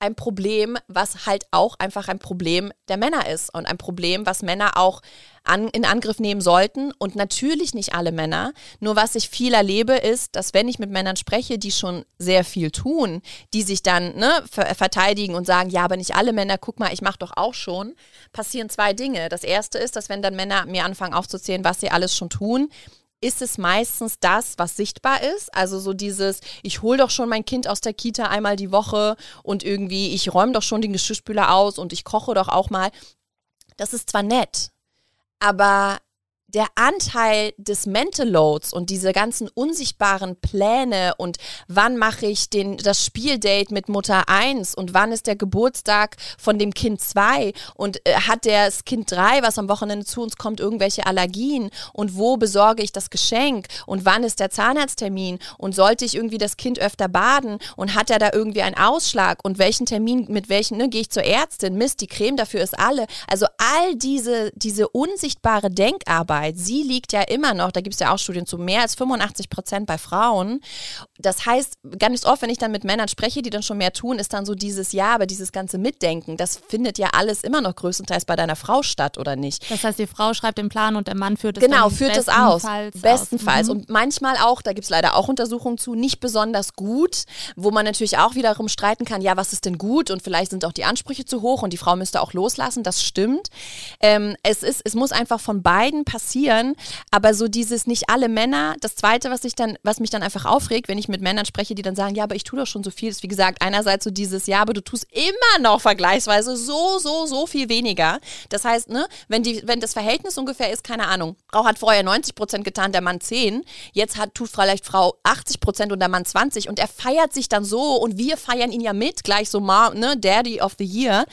Speaker 2: ein Problem, was halt auch einfach ein Problem der Männer ist und ein Problem, was Männer auch an, in Angriff nehmen sollten. Und natürlich nicht alle Männer. Nur was ich viel erlebe, ist, dass wenn ich mit Männern spreche, die schon sehr viel tun, die sich dann ne, verteidigen und sagen, ja, aber nicht alle Männer, guck mal, ich mache doch auch schon, passieren zwei Dinge. Das erste ist, dass wenn dann Männer mir anfangen aufzuzählen, was sie alles schon tun, ist es meistens das, was sichtbar ist. Also so dieses, ich hole doch schon mein Kind aus der Kita einmal die Woche und irgendwie, ich räume doch schon den Geschirrspüler aus und ich koche doch auch mal. Das ist zwar nett, aber der Anteil des Mental Loads und diese ganzen unsichtbaren Pläne und wann mache ich den, das Spieldate mit Mutter 1 und wann ist der Geburtstag von dem Kind 2 und äh, hat das Kind 3, was am Wochenende zu uns kommt, irgendwelche Allergien und wo besorge ich das Geschenk und wann ist der Zahnarzttermin und sollte ich irgendwie das Kind öfter baden und hat er da irgendwie einen Ausschlag und welchen Termin, mit welchen, ne, gehe ich zur Ärztin, Mist, die Creme dafür ist alle. Also all diese, diese unsichtbare Denkarbeit, Arbeit, sie liegt ja immer noch, da gibt es ja auch Studien zu, mehr als 85 Prozent bei Frauen. Das heißt, ganz oft, wenn ich dann mit Männern spreche, die dann schon mehr tun, ist dann so dieses Ja, aber dieses ganze Mitdenken, das findet ja alles immer noch größtenteils bei deiner Frau statt, oder nicht?
Speaker 1: Das heißt, die Frau schreibt den Plan und der Mann führt es
Speaker 2: Genau, führt es aus. Bestenfalls. Mhm. Und manchmal auch, da gibt es leider auch Untersuchungen zu, nicht besonders gut, wo man natürlich auch wiederum streiten kann, ja, was ist denn gut? Und vielleicht sind auch die Ansprüche zu hoch und die Frau müsste auch loslassen, das stimmt. Ähm, es, ist, es muss einfach von beiden passieren passieren, aber so dieses nicht alle Männer. Das zweite, was ich dann, was mich dann einfach aufregt, wenn ich mit Männern spreche, die dann sagen, ja, aber ich tue doch schon so viel, ist wie gesagt einerseits so dieses, ja, aber du tust immer noch vergleichsweise so, so, so viel weniger. Das heißt, ne, wenn die, wenn das Verhältnis ungefähr ist, keine Ahnung, Frau hat vorher 90 Prozent getan, der Mann 10, jetzt hat tut vielleicht Frau 80 Prozent und der Mann 20 und er feiert sich dann so und wir feiern ihn ja mit, gleich so, ne, Daddy of the Year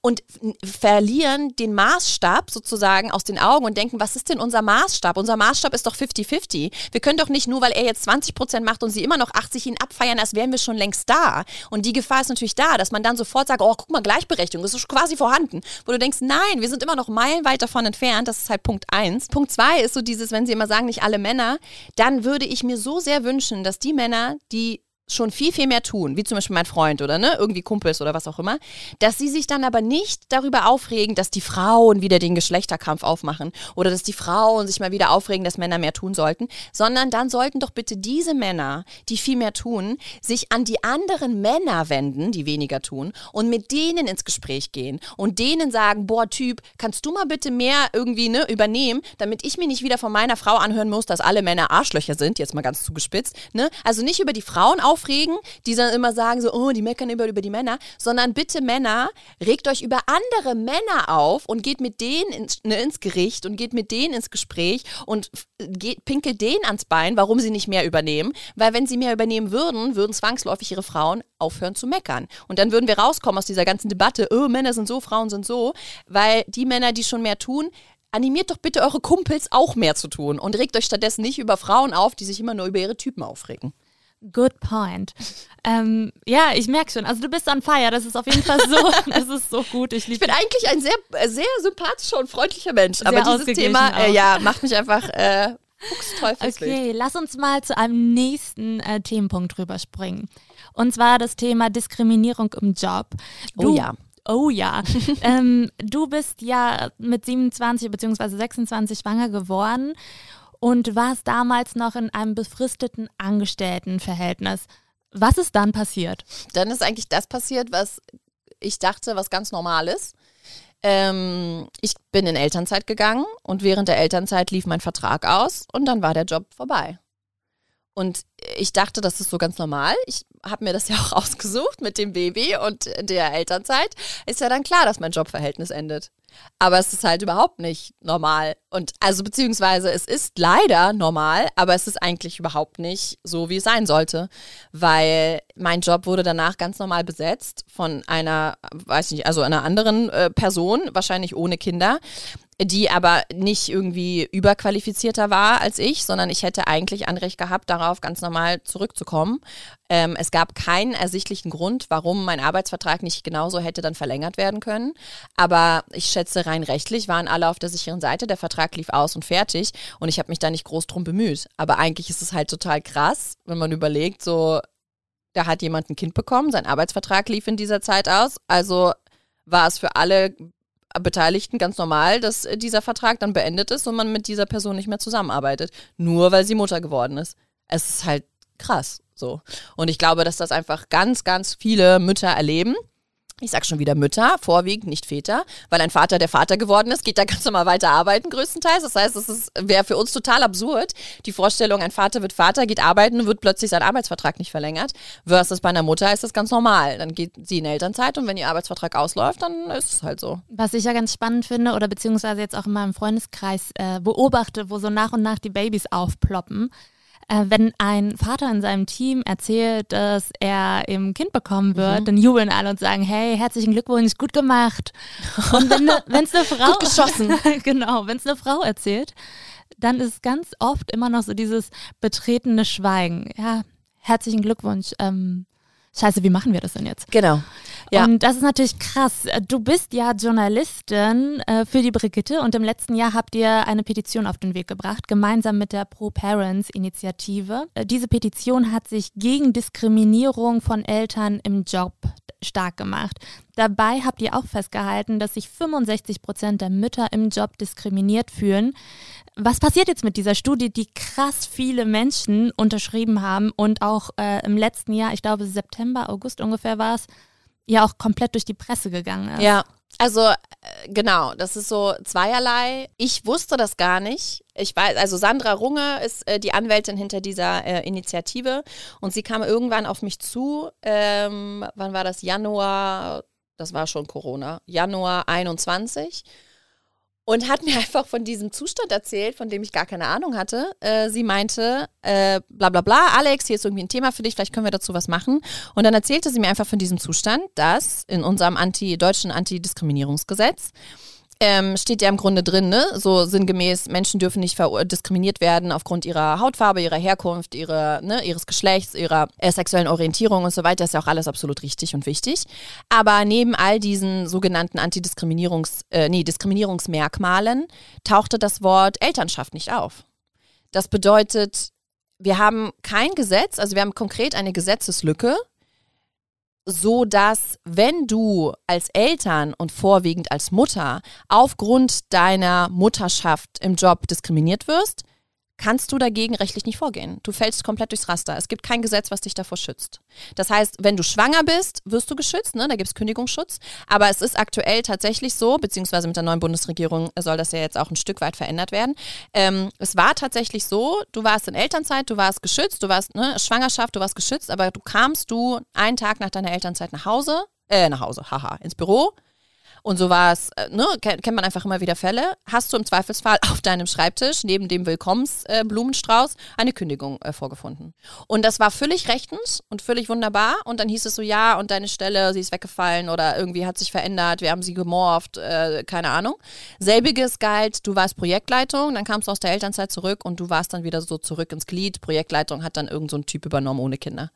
Speaker 2: und verlieren den Maßstab sozusagen aus den Augen und denken, was ist denn unser Maßstab? Unser Maßstab ist doch 50-50. Wir können doch nicht nur, weil er jetzt 20 Prozent macht und sie immer noch 80 ihn abfeiern, als wären wir schon längst da. Und die Gefahr ist natürlich da, dass man dann sofort sagt, oh, guck mal, Gleichberechtigung, das ist quasi vorhanden. Wo du denkst, nein, wir sind immer noch meilenweit davon entfernt. Das ist halt Punkt eins. Punkt zwei ist so dieses, wenn sie immer sagen, nicht alle Männer, dann würde ich mir so sehr wünschen, dass die Männer, die schon viel, viel mehr tun, wie zum Beispiel mein Freund oder ne, irgendwie Kumpels oder was auch immer, dass sie sich dann aber nicht darüber aufregen, dass die Frauen wieder den Geschlechterkampf aufmachen oder dass die Frauen sich mal wieder aufregen, dass Männer mehr tun sollten, sondern dann sollten doch bitte diese Männer, die viel mehr tun, sich an die anderen Männer wenden, die weniger tun und mit denen ins Gespräch gehen und denen sagen, boah Typ, kannst du mal bitte mehr irgendwie ne, übernehmen, damit ich mir nicht wieder von meiner Frau anhören muss, dass alle Männer Arschlöcher sind, jetzt mal ganz zugespitzt, ne? Also nicht über die Frauen auf aufregen, die dann immer sagen so, oh, die meckern immer über die Männer, sondern bitte Männer, regt euch über andere Männer auf und geht mit denen ins, ne, ins Gericht und geht mit denen ins Gespräch und geht, pinkelt denen ans Bein, warum sie nicht mehr übernehmen. Weil wenn sie mehr übernehmen würden, würden zwangsläufig ihre Frauen aufhören zu meckern. Und dann würden wir rauskommen aus dieser ganzen Debatte, oh, Männer sind so, Frauen sind so, weil die Männer, die schon mehr tun, animiert doch bitte eure Kumpels auch mehr zu tun und regt euch stattdessen nicht über Frauen auf, die sich immer nur über ihre Typen aufregen.
Speaker 1: Good point. Ähm, ja, ich merke schon. Also du bist on fire. Das ist auf jeden Fall so. das ist so gut.
Speaker 2: Ich, ich bin eigentlich ein sehr, sehr sympathischer und freundlicher Mensch. Sehr aber dieses Thema, äh, ja, macht mich einfach äh,
Speaker 1: Okay, lass uns mal zu einem nächsten äh, Themenpunkt rüberspringen. Und zwar das Thema Diskriminierung im Job.
Speaker 2: Du, oh ja.
Speaker 1: Oh ja. ähm, du bist ja mit 27 bzw. 26 schwanger geworden und warst damals noch in einem befristeten Angestelltenverhältnis. Was ist dann passiert?
Speaker 2: Dann ist eigentlich das passiert, was ich dachte, was ganz normal ist. Ähm, ich bin in Elternzeit gegangen und während der Elternzeit lief mein Vertrag aus und dann war der Job vorbei. Und ich dachte, das ist so ganz normal. Ich habe mir das ja auch ausgesucht mit dem Baby und der Elternzeit. Ist ja dann klar, dass mein Jobverhältnis endet. Aber es ist halt überhaupt nicht normal. Und also beziehungsweise es ist leider normal, aber es ist eigentlich überhaupt nicht so, wie es sein sollte. Weil mein Job wurde danach ganz normal besetzt von einer, weiß nicht, also einer anderen äh, Person, wahrscheinlich ohne Kinder die aber nicht irgendwie überqualifizierter war als ich, sondern ich hätte eigentlich Anrecht gehabt, darauf ganz normal zurückzukommen. Ähm, es gab keinen ersichtlichen Grund, warum mein Arbeitsvertrag nicht genauso hätte dann verlängert werden können. Aber ich schätze, rein rechtlich waren alle auf der sicheren Seite. Der Vertrag lief aus und fertig und ich habe mich da nicht groß drum bemüht. Aber eigentlich ist es halt total krass, wenn man überlegt, so, da hat jemand ein Kind bekommen, sein Arbeitsvertrag lief in dieser Zeit aus. Also war es für alle Beteiligten ganz normal, dass äh, dieser Vertrag dann beendet ist und man mit dieser Person nicht mehr zusammenarbeitet. Nur weil sie Mutter geworden ist. Es ist halt krass so. Und ich glaube, dass das einfach ganz, ganz viele Mütter erleben ich sag schon wieder Mütter, vorwiegend nicht Väter, weil ein Vater, der Vater geworden ist, geht da ganz normal weiter arbeiten, größtenteils. Das heißt, es wäre für uns total absurd, die Vorstellung, ein Vater wird Vater, geht arbeiten und wird plötzlich sein Arbeitsvertrag nicht verlängert. Versus bei einer Mutter ist das ganz normal. Dann geht sie in Elternzeit und wenn ihr Arbeitsvertrag ausläuft, dann ist es halt so.
Speaker 1: Was ich ja ganz spannend finde, oder beziehungsweise jetzt auch in meinem Freundeskreis äh, beobachte, wo so nach und nach die Babys aufploppen, äh, wenn ein Vater in seinem Team erzählt, dass er eben Kind bekommen wird, mhm. dann jubeln alle und sagen, hey, herzlichen Glückwunsch, gut gemacht. Und wenn es ne, eine Frau
Speaker 2: gut geschossen,
Speaker 1: genau, wenn es eine Frau erzählt, dann ist ganz oft immer noch so dieses betretene Schweigen. Ja, herzlichen Glückwunsch. Ähm, Scheiße, wie machen wir das denn jetzt?
Speaker 2: Genau.
Speaker 1: Ja. Und das ist natürlich krass. Du bist ja Journalistin äh, für die Brigitte und im letzten Jahr habt ihr eine Petition auf den Weg gebracht, gemeinsam mit der Pro-Parents-Initiative. Äh, diese Petition hat sich gegen Diskriminierung von Eltern im Job stark gemacht. Dabei habt ihr auch festgehalten, dass sich 65 Prozent der Mütter im Job diskriminiert fühlen. Was passiert jetzt mit dieser Studie, die krass viele Menschen unterschrieben haben und auch äh, im letzten Jahr, ich glaube September, August ungefähr war es, ja auch komplett durch die Presse gegangen ist?
Speaker 2: Ja, also äh, genau, das ist so zweierlei. Ich wusste das gar nicht. Ich weiß, also Sandra Runge ist äh, die Anwältin hinter dieser äh, Initiative und sie kam irgendwann auf mich zu. Ähm, wann war das? Januar, das war schon Corona, Januar 21 und hat mir einfach von diesem Zustand erzählt, von dem ich gar keine Ahnung hatte. Äh, sie meinte, äh, bla bla bla, Alex, hier ist irgendwie ein Thema für dich, vielleicht können wir dazu was machen. Und dann erzählte sie mir einfach von diesem Zustand, dass in unserem anti deutschen Antidiskriminierungsgesetz ähm, steht ja im Grunde drin, ne? so sinngemäß, Menschen dürfen nicht diskriminiert werden aufgrund ihrer Hautfarbe, ihrer Herkunft, ihrer, ne, ihres Geschlechts, ihrer äh, sexuellen Orientierung und so weiter. Ist ja auch alles absolut richtig und wichtig. Aber neben all diesen sogenannten Antidiskriminierungs-, äh, nee, Diskriminierungsmerkmalen tauchte das Wort Elternschaft nicht auf. Das bedeutet, wir haben kein Gesetz, also wir haben konkret eine Gesetzeslücke, so dass wenn du als Eltern und vorwiegend als Mutter aufgrund deiner Mutterschaft im Job diskriminiert wirst, kannst du dagegen rechtlich nicht vorgehen. Du fällst komplett durchs Raster. Es gibt kein Gesetz, was dich davor schützt. Das heißt, wenn du schwanger bist, wirst du geschützt, ne? da gibt es Kündigungsschutz. Aber es ist aktuell tatsächlich so, beziehungsweise mit der neuen Bundesregierung soll das ja jetzt auch ein Stück weit verändert werden. Ähm, es war tatsächlich so, du warst in Elternzeit, du warst geschützt, du warst ne, Schwangerschaft, du warst geschützt, aber du kamst du einen Tag nach deiner Elternzeit nach Hause, äh, nach Hause, haha, ins Büro und so war es, äh, ne, kennt man einfach immer wieder Fälle. Hast du im Zweifelsfall auf deinem Schreibtisch neben dem Willkommensblumenstrauß äh, eine Kündigung äh, vorgefunden. Und das war völlig rechtens und völlig wunderbar. Und dann hieß es so, ja, und deine Stelle, sie ist weggefallen oder irgendwie hat sich verändert, wir haben sie gemorpht, äh, keine Ahnung. Selbiges galt, du warst Projektleitung, dann kamst du aus der Elternzeit zurück und du warst dann wieder so zurück ins Glied. Projektleitung hat dann irgend so Typ übernommen ohne Kinder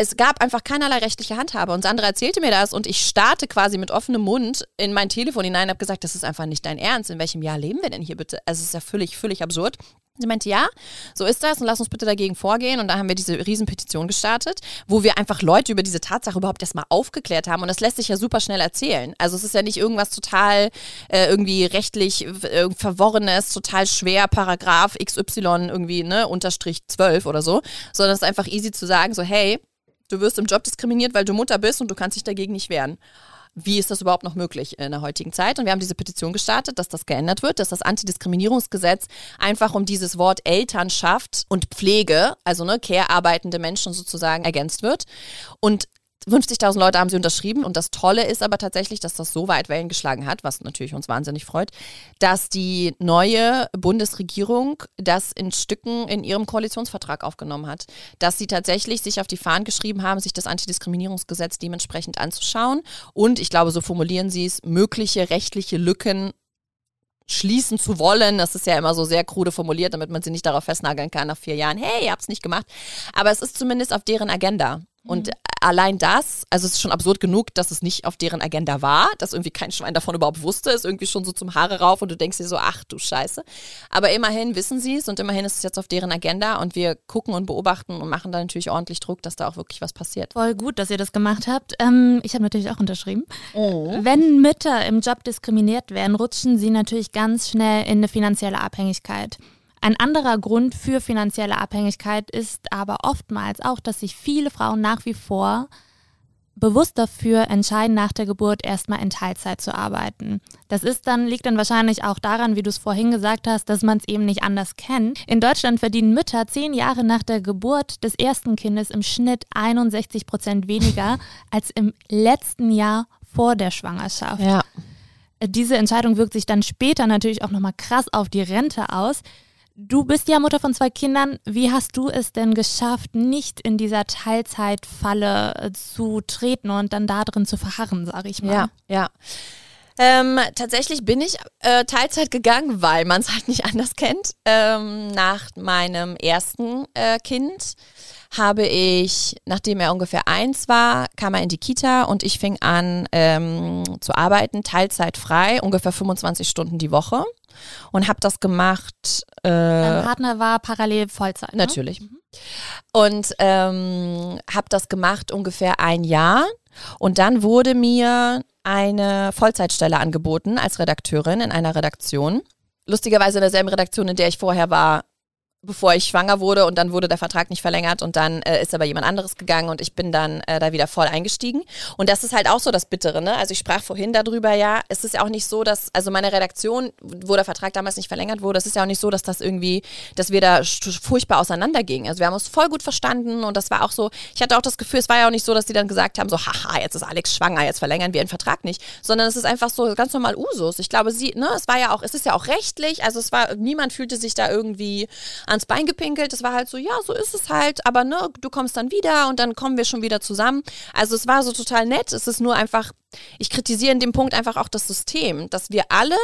Speaker 2: es gab einfach keinerlei rechtliche Handhabe. Und Sandra erzählte mir das und ich starte quasi mit offenem Mund in mein Telefon hinein und habe gesagt, das ist einfach nicht dein Ernst. In welchem Jahr leben wir denn hier bitte? Also es ist ja völlig, völlig absurd. Sie meinte, ja, so ist das und lass uns bitte dagegen vorgehen. Und da haben wir diese Riesenpetition gestartet, wo wir einfach Leute über diese Tatsache überhaupt erstmal aufgeklärt haben. Und das lässt sich ja super schnell erzählen. Also es ist ja nicht irgendwas total äh, irgendwie rechtlich äh, verworrenes, total schwer, Paragraph XY irgendwie, ne, Unterstrich 12 oder so, sondern es ist einfach easy zu sagen, so, hey, du wirst im Job diskriminiert, weil du Mutter bist und du kannst dich dagegen nicht wehren wie ist das überhaupt noch möglich in der heutigen Zeit? Und wir haben diese Petition gestartet, dass das geändert wird, dass das Antidiskriminierungsgesetz einfach um dieses Wort Elternschaft und Pflege, also ne, care-arbeitende Menschen sozusagen ergänzt wird. Und 50.000 Leute haben sie unterschrieben und das Tolle ist aber tatsächlich, dass das so weit Wellen geschlagen hat, was natürlich uns wahnsinnig freut, dass die neue Bundesregierung das in Stücken in ihrem Koalitionsvertrag aufgenommen hat, dass sie tatsächlich sich auf die Fahnen geschrieben haben, sich das Antidiskriminierungsgesetz dementsprechend anzuschauen und ich glaube, so formulieren sie es, mögliche rechtliche Lücken schließen zu wollen. Das ist ja immer so sehr krude formuliert, damit man sie nicht darauf festnageln kann nach vier Jahren. Hey, ihr habt es nicht gemacht. Aber es ist zumindest auf deren Agenda. Und mhm. allein das, also es ist schon absurd genug, dass es nicht auf deren Agenda war, dass irgendwie kein Schwein davon überhaupt wusste, ist irgendwie schon so zum Haare rauf und du denkst dir so, ach du Scheiße. Aber immerhin wissen sie es und immerhin ist es jetzt auf deren Agenda und wir gucken und beobachten und machen da natürlich ordentlich Druck, dass da auch wirklich was passiert.
Speaker 1: Voll gut, dass ihr das gemacht habt. Ähm, ich habe natürlich auch unterschrieben. Oh. Wenn Mütter im Job diskriminiert werden, rutschen sie natürlich ganz schnell in eine finanzielle Abhängigkeit. Ein anderer Grund für finanzielle Abhängigkeit ist aber oftmals auch, dass sich viele Frauen nach wie vor bewusst dafür entscheiden, nach der Geburt erstmal in Teilzeit zu arbeiten. Das ist dann, liegt dann wahrscheinlich auch daran, wie du es vorhin gesagt hast, dass man es eben nicht anders kennt. In Deutschland verdienen Mütter zehn Jahre nach der Geburt des ersten Kindes im Schnitt 61 Prozent weniger als im letzten Jahr vor der Schwangerschaft. Ja. Diese Entscheidung wirkt sich dann später natürlich auch nochmal krass auf die Rente aus. Du bist ja Mutter von zwei Kindern. Wie hast du es denn geschafft, nicht in dieser Teilzeitfalle äh, zu treten und dann da drin zu verharren, sage ich mal?
Speaker 2: Ja, ja. Ähm, tatsächlich bin ich äh, Teilzeit gegangen, weil man es halt nicht anders kennt. Ähm, nach meinem ersten äh, Kind habe ich, nachdem er ungefähr eins war, kam er in die Kita und ich fing an ähm, zu arbeiten, Teilzeit frei, ungefähr 25 Stunden die Woche und habe das gemacht.
Speaker 1: Äh, Dein Partner war parallel Vollzeit.
Speaker 2: Ne? Natürlich. Mhm. Und ähm, habe das gemacht ungefähr ein Jahr. Und dann wurde mir eine Vollzeitstelle angeboten als Redakteurin in einer Redaktion. Lustigerweise in derselben Redaktion, in der ich vorher war, bevor ich schwanger wurde und dann wurde der Vertrag nicht verlängert und dann äh, ist aber jemand anderes gegangen und ich bin dann äh, da wieder voll eingestiegen. Und das ist halt auch so das Bittere, ne? Also ich sprach vorhin darüber, ja, es ist ja auch nicht so, dass, also meine Redaktion, wo der Vertrag damals nicht verlängert wurde, es ist ja auch nicht so, dass das irgendwie, dass wir da furchtbar auseinandergingen. Also wir haben uns voll gut verstanden und das war auch so, ich hatte auch das Gefühl, es war ja auch nicht so, dass die dann gesagt haben, so, haha, jetzt ist Alex schwanger, jetzt verlängern wir den Vertrag nicht, sondern es ist einfach so ganz normal Usus. Ich glaube, sie, ne, es war ja auch, es ist ja auch rechtlich, also es war, niemand fühlte sich da irgendwie ans Bein gepinkelt. Es war halt so, ja, so ist es halt, aber ne, du kommst dann wieder und dann kommen wir schon wieder zusammen. Also es war so total nett. Es ist nur einfach, ich kritisiere in dem Punkt einfach auch das System, dass wir alle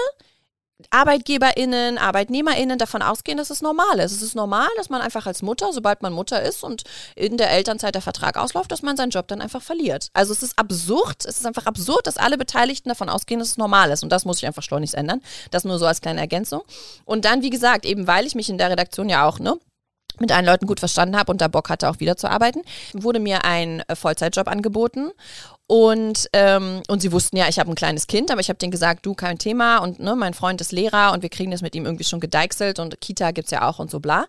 Speaker 2: ArbeitgeberInnen, ArbeitnehmerInnen davon ausgehen, dass es normal ist. Es ist normal, dass man einfach als Mutter, sobald man Mutter ist und in der Elternzeit der Vertrag ausläuft, dass man seinen Job dann einfach verliert. Also es ist absurd, es ist einfach absurd, dass alle Beteiligten davon ausgehen, dass es normal ist. Und das muss ich einfach schleunigst ändern. Das nur so als kleine Ergänzung. Und dann, wie gesagt, eben weil ich mich in der Redaktion ja auch, ne, mit allen Leuten gut verstanden habe und da Bock hatte, auch wieder zu arbeiten, wurde mir ein Vollzeitjob angeboten und, ähm, und sie wussten ja, ich habe ein kleines Kind, aber ich habe denen gesagt, du, kein Thema und ne, mein Freund ist Lehrer und wir kriegen das mit ihm irgendwie schon gedeichselt und Kita gibt's ja auch und so bla.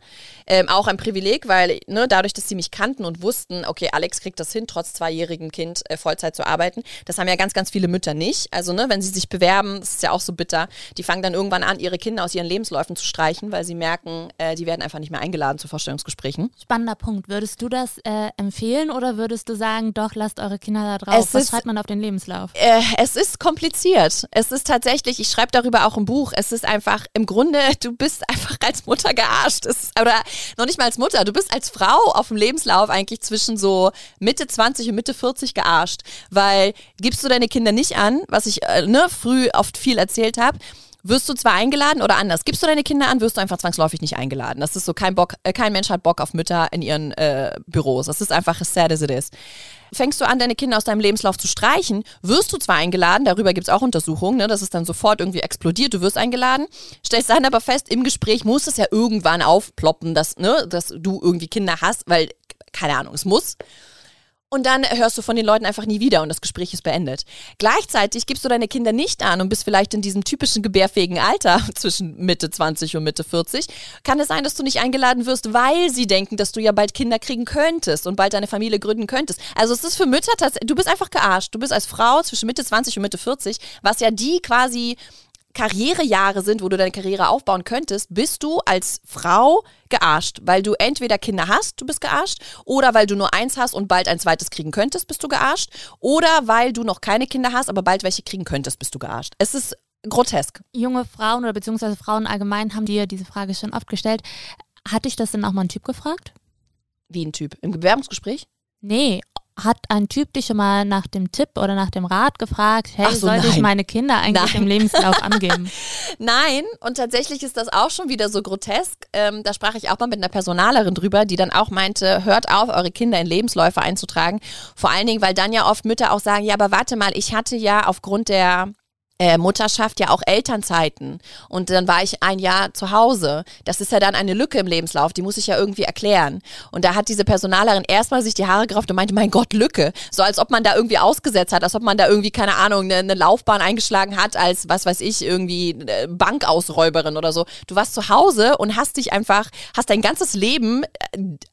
Speaker 2: Ähm, auch ein Privileg, weil ne, dadurch, dass sie mich kannten und wussten, okay, Alex kriegt das hin, trotz zweijährigem Kind äh, Vollzeit zu arbeiten. Das haben ja ganz, ganz viele Mütter nicht. Also ne, wenn sie sich bewerben, das ist ja auch so bitter, die fangen dann irgendwann an, ihre Kinder aus ihren Lebensläufen zu streichen, weil sie merken, äh, die werden einfach nicht mehr eingeladen zu Vorstellungsgesprächen.
Speaker 1: Spannender Punkt. Würdest du das äh, empfehlen oder würdest du sagen, doch, lasst eure Kinder da drauf? Es Was ist, schreibt man auf den Lebenslauf?
Speaker 2: Äh, es ist kompliziert. Es ist tatsächlich, ich schreibe darüber auch ein Buch. Es ist einfach, im Grunde, du bist einfach als Mutter gearscht. Es, oder noch nicht mal als Mutter, du bist als Frau auf dem Lebenslauf eigentlich zwischen so Mitte 20 und Mitte 40 gearscht. Weil gibst du deine Kinder nicht an, was ich äh, ne, früh oft viel erzählt habe, wirst du zwar eingeladen oder anders, gibst du deine Kinder an, wirst du einfach zwangsläufig nicht eingeladen. Das ist so, kein Bock, äh, kein Mensch hat Bock auf Mütter in ihren äh, Büros. Das ist einfach as sad as it is. Fängst du an, deine Kinder aus deinem Lebenslauf zu streichen, wirst du zwar eingeladen, darüber gibt es auch Untersuchungen, ne, das ist dann sofort irgendwie explodiert, du wirst eingeladen, stellst dann aber fest, im Gespräch muss es ja irgendwann aufploppen, dass, ne, dass du irgendwie Kinder hast, weil, keine Ahnung, es muss. Und dann hörst du von den Leuten einfach nie wieder und das Gespräch ist beendet. Gleichzeitig gibst du deine Kinder nicht an und bist vielleicht in diesem typischen gebärfähigen Alter zwischen Mitte 20 und Mitte 40. Kann es sein, dass du nicht eingeladen wirst, weil sie denken, dass du ja bald Kinder kriegen könntest und bald deine Familie gründen könntest. Also es ist für Mütter tatsächlich, du bist einfach gearscht. Du bist als Frau zwischen Mitte 20 und Mitte 40, was ja die quasi Karrierejahre sind, wo du deine Karriere aufbauen könntest, bist du als Frau gearscht, weil du entweder Kinder hast, du bist gearscht, oder weil du nur eins hast und bald ein zweites kriegen könntest, bist du gearscht, oder weil du noch keine Kinder hast, aber bald welche kriegen könntest, bist du gearscht. Es ist grotesk.
Speaker 1: Junge Frauen oder beziehungsweise Frauen allgemein haben dir diese Frage schon oft gestellt. Hatte ich das denn auch mal ein Typ gefragt?
Speaker 2: Wie ein Typ? Im Bewerbungsgespräch?
Speaker 1: Nee, hat ein Typ dich schon mal nach dem Tipp oder nach dem Rat gefragt, hey, so, sollte ich meine Kinder eigentlich nein. im Lebenslauf angeben?
Speaker 2: nein, und tatsächlich ist das auch schon wieder so grotesk. Ähm, da sprach ich auch mal mit einer Personalerin drüber, die dann auch meinte, hört auf, eure Kinder in Lebensläufe einzutragen. Vor allen Dingen, weil dann ja oft Mütter auch sagen, ja, aber warte mal, ich hatte ja aufgrund der äh, Mutterschaft ja auch Elternzeiten und dann war ich ein Jahr zu Hause. Das ist ja dann eine Lücke im Lebenslauf, die muss ich ja irgendwie erklären. Und da hat diese Personalerin erstmal sich die Haare gerauft und meinte, mein Gott, Lücke. So als ob man da irgendwie ausgesetzt hat, als ob man da irgendwie, keine Ahnung, eine, eine Laufbahn eingeschlagen hat als, was weiß ich, irgendwie äh, Bankausräuberin oder so. Du warst zu Hause und hast dich einfach, hast dein ganzes Leben äh,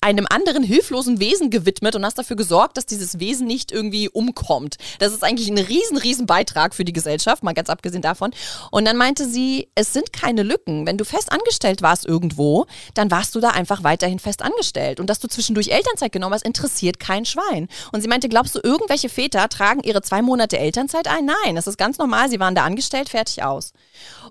Speaker 2: einem anderen hilflosen Wesen gewidmet und hast dafür gesorgt, dass dieses Wesen nicht irgendwie umkommt. Das ist eigentlich ein riesen, riesen Beitrag für die Gesellschaft. Man mal ganz abgesehen davon. Und dann meinte sie, es sind keine Lücken. Wenn du fest angestellt warst irgendwo, dann warst du da einfach weiterhin fest angestellt. Und dass du zwischendurch Elternzeit genommen hast, interessiert kein Schwein. Und sie meinte, glaubst du, irgendwelche Väter tragen ihre zwei Monate Elternzeit ein? Nein, das ist ganz normal. Sie waren da angestellt, fertig aus.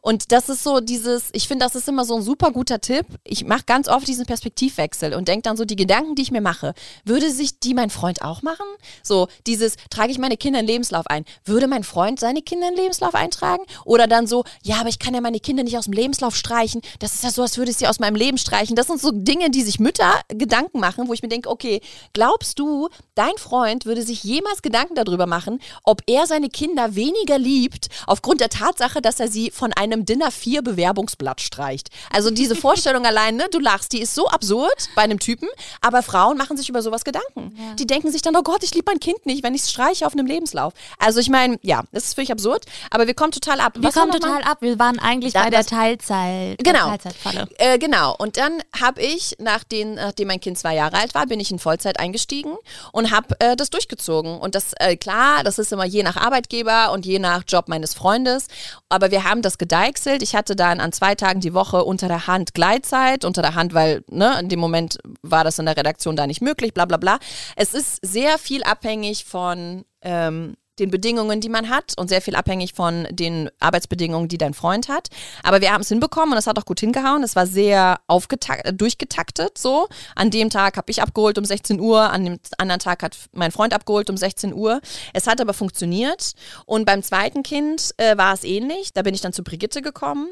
Speaker 2: Und das ist so dieses, ich finde, das ist immer so ein super guter Tipp. Ich mache ganz oft diesen Perspektivwechsel und denke dann so, die Gedanken, die ich mir mache, würde sich die mein Freund auch machen? So dieses, trage ich meine Kinder in Lebenslauf ein? Würde mein Freund seine Kinder in Lebenslauf eintragen? Oder dann so, ja, aber ich kann ja meine Kinder nicht aus dem Lebenslauf streichen. Das ist ja so, als würde ich sie aus meinem Leben streichen. Das sind so Dinge, die sich Mütter Gedanken machen, wo ich mir denke, okay, glaubst du, dein Freund würde sich jemals Gedanken darüber machen, ob er seine Kinder weniger liebt, aufgrund der Tatsache, dass er sie von einem Dinner 4 Bewerbungsblatt streicht. Also diese Vorstellung allein, ne, du lachst, die ist so absurd bei einem Typen, aber Frauen machen sich über sowas Gedanken. Ja. Die denken sich dann, oh Gott, ich liebe mein Kind nicht, wenn ich es streiche auf einem Lebenslauf. Also ich meine, ja, das ist völlig absurd, aber wir kommen total ab.
Speaker 1: Wir Was kommen total ab. Wir waren eigentlich da, bei der Teilzeit.
Speaker 2: Genau.
Speaker 1: Teilzeitfalle.
Speaker 2: Äh, genau. Und dann habe ich, nach den, nachdem mein Kind zwei Jahre alt war, bin ich in Vollzeit eingestiegen und habe äh, das durchgezogen. Und das, äh, klar, das ist immer je nach Arbeitgeber und je nach Job meines Freundes. Aber wir haben das gedeichselt. Ich hatte dann an zwei Tagen die Woche unter der Hand Gleitzeit, unter der Hand, weil ne, in dem Moment war das in der Redaktion da nicht möglich, bla bla bla. Es ist sehr viel abhängig von ähm, den Bedingungen, die man hat und sehr viel abhängig von den Arbeitsbedingungen, die dein Freund hat. Aber wir haben es hinbekommen und es hat auch gut hingehauen. Es war sehr äh, durchgetaktet so. An dem Tag habe ich abgeholt um 16 Uhr, an dem anderen Tag hat mein Freund abgeholt um 16 Uhr. Es hat aber funktioniert und beim zweiten Kind äh, war es ähnlich. Da bin ich dann zu Brigitte gekommen.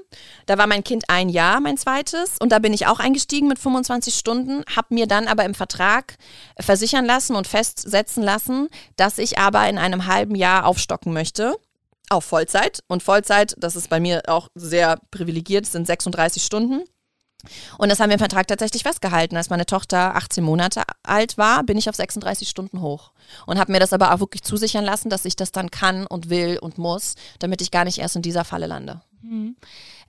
Speaker 2: Da war mein Kind ein Jahr, mein zweites und da bin ich auch eingestiegen mit 25 Stunden, habe mir dann aber im Vertrag versichern lassen und festsetzen lassen, dass ich aber in einem halben Jahr aufstocken möchte auf Vollzeit. Und Vollzeit, das ist bei mir auch sehr privilegiert, sind 36 Stunden. Und das haben wir im Vertrag tatsächlich festgehalten. Als meine Tochter 18 Monate alt war, bin ich auf 36 Stunden hoch. Und habe mir das aber auch wirklich zusichern lassen, dass ich das dann kann und will und muss, damit ich gar nicht erst in dieser Falle lande.
Speaker 1: Mhm.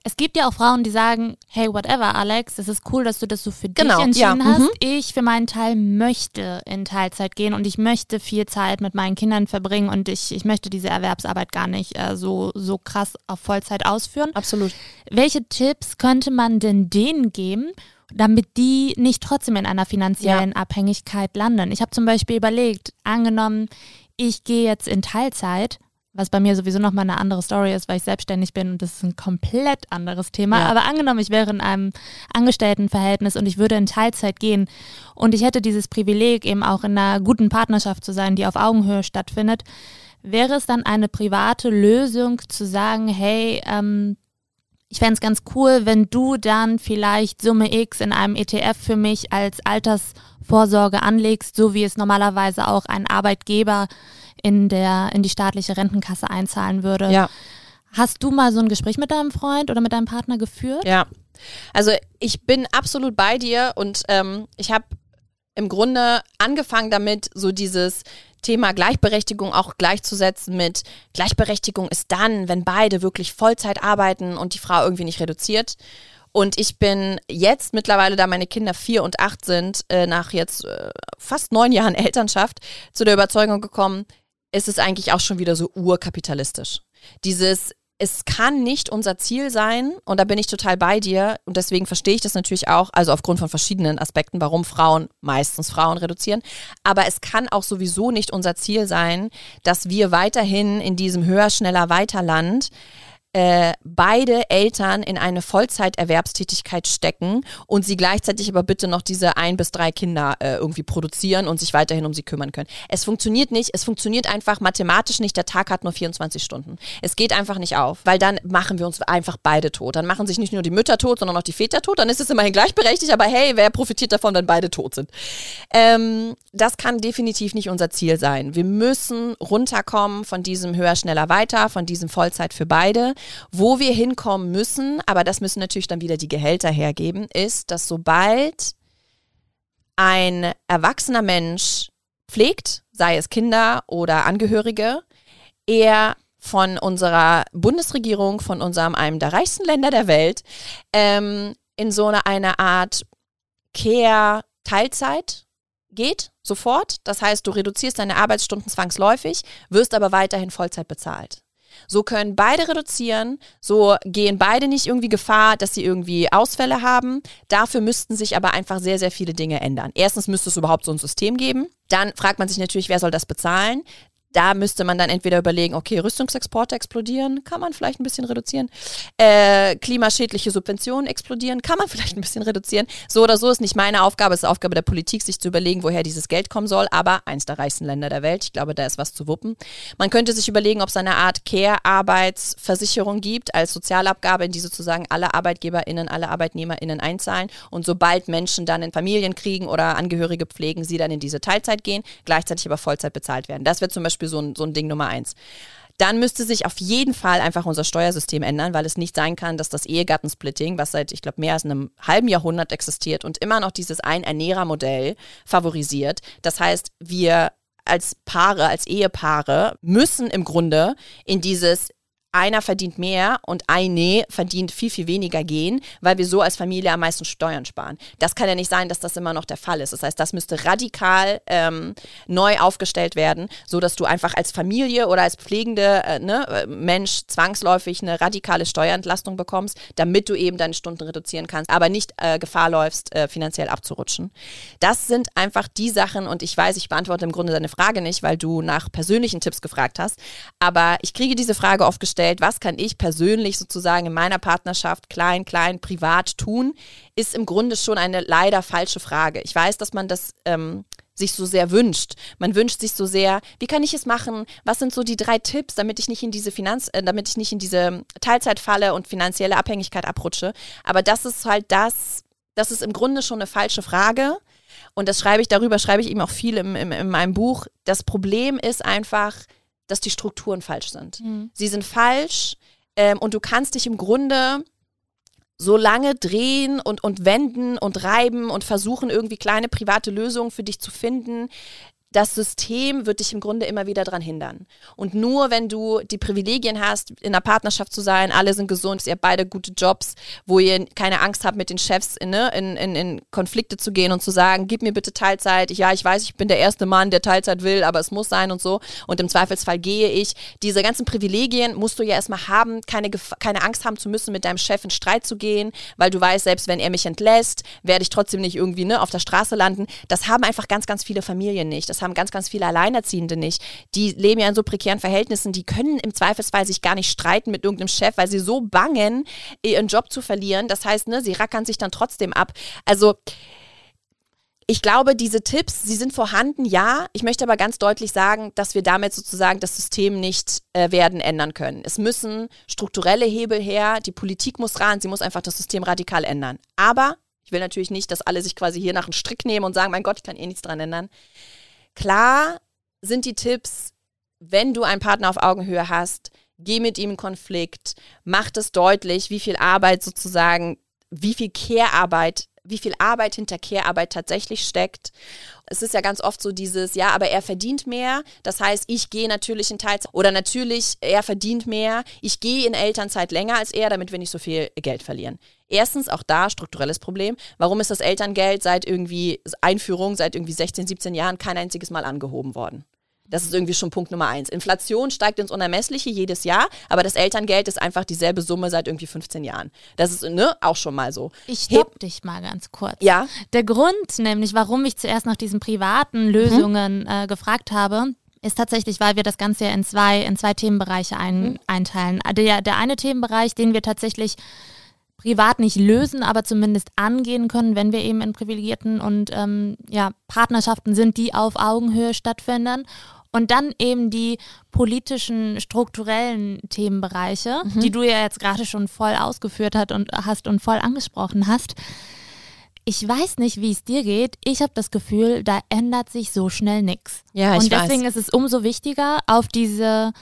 Speaker 1: Es gibt ja auch Frauen, die sagen, hey, whatever, Alex, es ist cool, dass du das so für genau, dich entschieden ja. hast. Mhm. Ich für meinen Teil möchte in Teilzeit gehen und ich möchte viel Zeit mit meinen Kindern verbringen und ich, ich möchte diese Erwerbsarbeit gar nicht äh, so, so krass auf Vollzeit ausführen.
Speaker 2: Absolut.
Speaker 1: Welche Tipps könnte man denn denen geben, damit die nicht trotzdem in einer finanziellen ja. Abhängigkeit landen? Ich habe zum Beispiel überlegt, angenommen, ich gehe jetzt in Teilzeit was bei mir sowieso nochmal eine andere Story ist, weil ich selbstständig bin und das ist ein komplett anderes Thema. Ja. Aber angenommen, ich wäre in einem Angestelltenverhältnis und ich würde in Teilzeit gehen und ich hätte dieses Privileg, eben auch in einer guten Partnerschaft zu sein, die auf Augenhöhe stattfindet, wäre es dann eine private Lösung zu sagen, hey, ähm, ich fände es ganz cool, wenn du dann vielleicht Summe X in einem ETF für mich als Altersvorsorge anlegst, so wie es normalerweise auch ein Arbeitgeber in der in die staatliche Rentenkasse einzahlen würde.
Speaker 2: Ja.
Speaker 1: Hast du mal so ein Gespräch mit deinem Freund oder mit deinem Partner geführt?
Speaker 2: Ja. Also ich bin absolut bei dir und ähm, ich habe im Grunde angefangen damit, so dieses Thema Gleichberechtigung auch gleichzusetzen mit Gleichberechtigung ist dann, wenn beide wirklich Vollzeit arbeiten und die Frau irgendwie nicht reduziert. Und ich bin jetzt mittlerweile, da meine Kinder vier und acht sind, äh, nach jetzt äh, fast neun Jahren Elternschaft, zu der Überzeugung gekommen, ist es eigentlich auch schon wieder so urkapitalistisch. Dieses es kann nicht unser Ziel sein, und da bin ich total bei dir, und deswegen verstehe ich das natürlich auch, also aufgrund von verschiedenen Aspekten, warum Frauen, meistens Frauen reduzieren, aber es kann auch sowieso nicht unser Ziel sein, dass wir weiterhin in diesem höher, schneller, weiter Land äh, beide Eltern in eine Vollzeiterwerbstätigkeit stecken und sie gleichzeitig aber bitte noch diese ein bis drei Kinder äh, irgendwie produzieren und sich weiterhin um sie kümmern können. Es funktioniert nicht, es funktioniert einfach mathematisch nicht, der Tag hat nur 24 Stunden. Es geht einfach nicht auf, weil dann machen wir uns einfach beide tot. Dann machen sich nicht nur die Mütter tot, sondern auch die Väter tot, dann ist es immerhin gleichberechtigt, aber hey, wer profitiert davon, wenn beide tot sind? Ähm, das kann definitiv nicht unser Ziel sein. Wir müssen runterkommen von diesem höher, schneller, weiter, von diesem Vollzeit für beide wo wir hinkommen müssen, aber das müssen natürlich dann wieder die Gehälter hergeben, ist, dass sobald ein erwachsener Mensch pflegt, sei es Kinder oder Angehörige, er von unserer Bundesregierung, von unserem einem der reichsten Länder der Welt, ähm, in so eine, eine Art Care-Teilzeit geht, sofort. Das heißt, du reduzierst deine Arbeitsstunden zwangsläufig, wirst aber weiterhin Vollzeit bezahlt. So können beide reduzieren, so gehen beide nicht irgendwie Gefahr, dass sie irgendwie Ausfälle haben. Dafür müssten sich aber einfach sehr, sehr viele Dinge ändern. Erstens müsste es überhaupt so ein System geben. Dann fragt man sich natürlich, wer soll das bezahlen? Da müsste man dann entweder überlegen, okay, Rüstungsexporte explodieren, kann man vielleicht ein bisschen reduzieren. Äh, klimaschädliche Subventionen explodieren, kann man vielleicht ein bisschen reduzieren. So oder so ist nicht meine Aufgabe, es ist Aufgabe der Politik, sich zu überlegen, woher dieses Geld kommen soll. Aber eins der reichsten Länder der Welt, ich glaube, da ist was zu wuppen. Man könnte sich überlegen, ob es eine Art Care-Arbeitsversicherung gibt, als Sozialabgabe, in die sozusagen alle ArbeitgeberInnen, alle ArbeitnehmerInnen einzahlen. Und sobald Menschen dann in Familien kriegen oder Angehörige pflegen, sie dann in diese Teilzeit gehen, gleichzeitig aber Vollzeit bezahlt werden. Das wird zum Beispiel Beispiel so ein, so ein Ding Nummer eins. Dann müsste sich auf jeden Fall einfach unser Steuersystem ändern, weil es nicht sein kann, dass das Ehegattensplitting, was seit, ich glaube, mehr als einem halben Jahrhundert existiert und immer noch dieses Ein-Ernährer-Modell favorisiert. Das heißt, wir als Paare, als Ehepaare müssen im Grunde in dieses einer verdient mehr und eine verdient viel, viel weniger gehen, weil wir so als Familie am meisten Steuern sparen. Das kann ja nicht sein, dass das immer noch der Fall ist. Das heißt, das müsste radikal ähm, neu aufgestellt werden, so dass du einfach als Familie oder als pflegende äh, ne, äh, Mensch zwangsläufig eine radikale Steuerentlastung bekommst, damit du eben deine Stunden reduzieren kannst, aber nicht äh, Gefahr läufst, äh, finanziell abzurutschen. Das sind einfach die Sachen und ich weiß, ich beantworte im Grunde deine Frage nicht, weil du nach persönlichen Tipps gefragt hast, aber ich kriege diese Frage oft gestellt, gestellt, was kann ich persönlich sozusagen in meiner Partnerschaft klein, klein, privat tun, ist im Grunde schon eine leider falsche Frage. Ich weiß, dass man das ähm, sich so sehr wünscht. Man wünscht sich so sehr, wie kann ich es machen? Was sind so die drei Tipps, damit ich nicht in diese Finanz, äh, damit ich nicht in diese Teilzeit und finanzielle Abhängigkeit abrutsche? Aber das ist halt das, das ist im Grunde schon eine falsche Frage. Und das schreibe ich darüber, schreibe ich eben auch viel im, im, in meinem Buch. Das Problem ist einfach, dass die Strukturen falsch sind. Mhm. Sie sind falsch ähm, und du kannst dich im Grunde so lange drehen und, und wenden und reiben und versuchen, irgendwie kleine private Lösungen für dich zu finden, das System wird dich im Grunde immer wieder daran hindern. Und nur wenn du die Privilegien hast, in einer Partnerschaft zu sein, alle sind gesund, ihr habt beide gute Jobs, wo ihr keine Angst habt, mit den Chefs in, ne, in, in, in Konflikte zu gehen und zu sagen, gib mir bitte Teilzeit. Ja, ich weiß, ich bin der erste Mann, der Teilzeit will, aber es muss sein und so. Und im Zweifelsfall gehe ich. Diese ganzen Privilegien musst du ja erstmal haben, keine, keine Angst haben zu müssen, mit deinem Chef in Streit zu gehen, weil du weißt, selbst wenn er mich entlässt, werde ich trotzdem nicht irgendwie ne, auf der Straße landen. Das haben einfach ganz, ganz viele Familien nicht. Das haben ganz, ganz viele Alleinerziehende nicht. Die leben ja in so prekären Verhältnissen, die können im Zweifelsfall sich gar nicht streiten mit irgendeinem Chef, weil sie so bangen, ihren Job zu verlieren. Das heißt, ne, sie rackern sich dann trotzdem ab. Also ich glaube, diese Tipps, sie sind vorhanden, ja. Ich möchte aber ganz deutlich sagen, dass wir damit sozusagen das System nicht äh, werden ändern können. Es müssen strukturelle Hebel her, die Politik muss ran, sie muss einfach das System radikal ändern. Aber ich will natürlich nicht, dass alle sich quasi hier nach einem Strick nehmen und sagen, mein Gott, ich kann eh nichts dran ändern. Klar sind die Tipps, wenn du einen Partner auf Augenhöhe hast, geh mit ihm in Konflikt, mach es deutlich, wie viel Arbeit sozusagen, wie viel Care-Arbeit wie viel Arbeit hinter Care-Arbeit tatsächlich steckt. Es ist ja ganz oft so dieses, ja, aber er verdient mehr. Das heißt, ich gehe natürlich in Teilzeit oder natürlich, er verdient mehr. Ich gehe in Elternzeit länger als er, damit wir nicht so viel Geld verlieren. Erstens, auch da strukturelles Problem. Warum ist das Elterngeld seit irgendwie Einführung, seit irgendwie 16, 17 Jahren kein einziges Mal angehoben worden? Das ist irgendwie schon Punkt Nummer eins. Inflation steigt ins Unermessliche jedes Jahr, aber das Elterngeld ist einfach dieselbe Summe seit irgendwie 15 Jahren. Das ist ne, auch schon mal so.
Speaker 1: Ich stopp Heb dich mal ganz kurz.
Speaker 2: Ja.
Speaker 1: Der Grund nämlich, warum ich zuerst nach diesen privaten Lösungen mhm. äh, gefragt habe, ist tatsächlich, weil wir das Ganze ja in zwei, in zwei Themenbereiche ein, mhm. einteilen. Der, der eine Themenbereich, den wir tatsächlich privat nicht lösen, aber zumindest angehen können, wenn wir eben in privilegierten und ähm, ja, Partnerschaften sind, die auf Augenhöhe stattfinden. Und dann eben die politischen, strukturellen Themenbereiche, mhm. die du ja jetzt gerade schon voll ausgeführt hast und, hast und voll angesprochen hast. Ich weiß nicht, wie es dir geht. Ich habe das Gefühl, da ändert sich so schnell nichts.
Speaker 2: Ja,
Speaker 1: ich
Speaker 2: Und
Speaker 1: deswegen
Speaker 2: weiß.
Speaker 1: ist es umso wichtiger, auf diese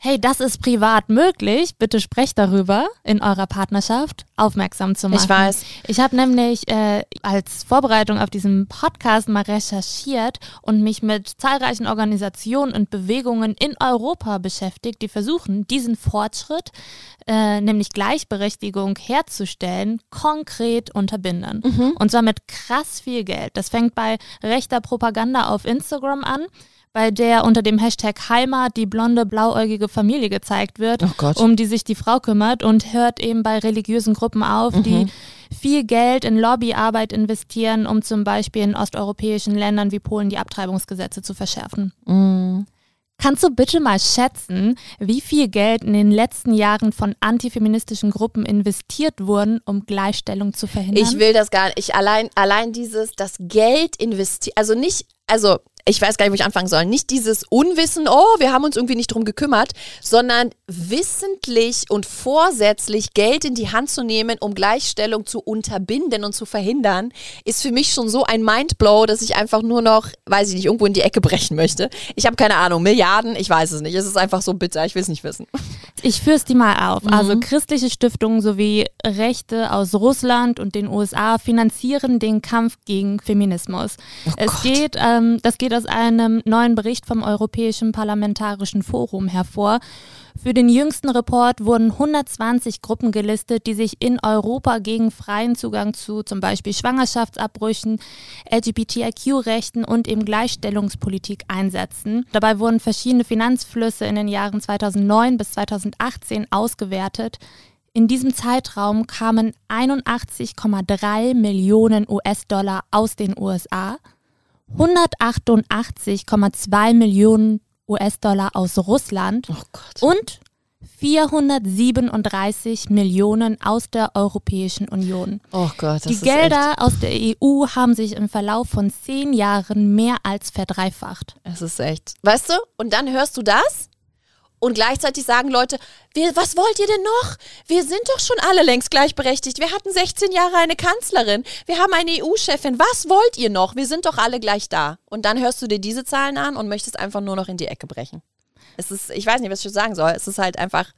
Speaker 1: hey, das ist privat möglich, bitte sprecht darüber in eurer Partnerschaft, aufmerksam zu machen.
Speaker 2: Ich weiß.
Speaker 1: Ich habe nämlich äh, als Vorbereitung auf diesen Podcast mal recherchiert und mich mit zahlreichen Organisationen und Bewegungen in Europa beschäftigt, die versuchen, diesen Fortschritt, äh, nämlich Gleichberechtigung herzustellen, konkret unterbinden. Mhm. Und zwar mit krass viel Geld. Das fängt bei rechter Propaganda auf Instagram an bei der unter dem Hashtag Heimat die blonde, blauäugige Familie gezeigt wird,
Speaker 2: oh
Speaker 1: um die sich die Frau kümmert und hört eben bei religiösen Gruppen auf, mhm. die viel Geld in Lobbyarbeit investieren, um zum Beispiel in osteuropäischen Ländern wie Polen die Abtreibungsgesetze zu verschärfen. Mhm. Kannst du bitte mal schätzen, wie viel Geld in den letzten Jahren von antifeministischen Gruppen investiert wurden, um Gleichstellung zu verhindern?
Speaker 2: Ich will das gar nicht. Ich allein, allein dieses, das Geld investiert, also nicht, also ich weiß gar nicht, wo ich anfangen soll. Nicht dieses Unwissen, oh, wir haben uns irgendwie nicht drum gekümmert, sondern wissentlich und vorsätzlich Geld in die Hand zu nehmen, um Gleichstellung zu unterbinden und zu verhindern, ist für mich schon so ein Mindblow, dass ich einfach nur noch, weiß ich nicht, irgendwo in die Ecke brechen möchte. Ich habe keine Ahnung, Milliarden, ich weiß es nicht. Es ist einfach so bitter, ich will es nicht wissen.
Speaker 1: Ich führe es dir mal auf. Mhm. Also christliche Stiftungen sowie Rechte aus Russland und den USA finanzieren den Kampf gegen Feminismus. Oh es Gott. geht, ähm, das geht aus einem neuen Bericht vom Europäischen Parlamentarischen Forum hervor. Für den jüngsten Report wurden 120 Gruppen gelistet, die sich in Europa gegen freien Zugang zu zum Beispiel Schwangerschaftsabbrüchen, LGBTIQ-Rechten und eben Gleichstellungspolitik einsetzen. Dabei wurden verschiedene Finanzflüsse in den Jahren 2009 bis 2018 ausgewertet. In diesem Zeitraum kamen 81,3 Millionen US-Dollar aus den USA, 188,2 Millionen US-Dollar aus Russland
Speaker 2: oh
Speaker 1: und 437 Millionen aus der Europäischen Union.
Speaker 2: Oh Gott,
Speaker 1: das Die Gelder echt... aus der EU haben sich im Verlauf von zehn Jahren mehr als verdreifacht.
Speaker 2: Es ist echt. Weißt du, und dann hörst du das und gleichzeitig sagen Leute, wir, was wollt ihr denn noch? Wir sind doch schon alle längst gleichberechtigt. Wir hatten 16 Jahre eine Kanzlerin. Wir haben eine EU-Chefin. Was wollt ihr noch? Wir sind doch alle gleich da. Und dann hörst du dir diese Zahlen an und möchtest einfach nur noch in die Ecke brechen. Es ist, ich weiß nicht, was ich sagen soll. Es ist halt einfach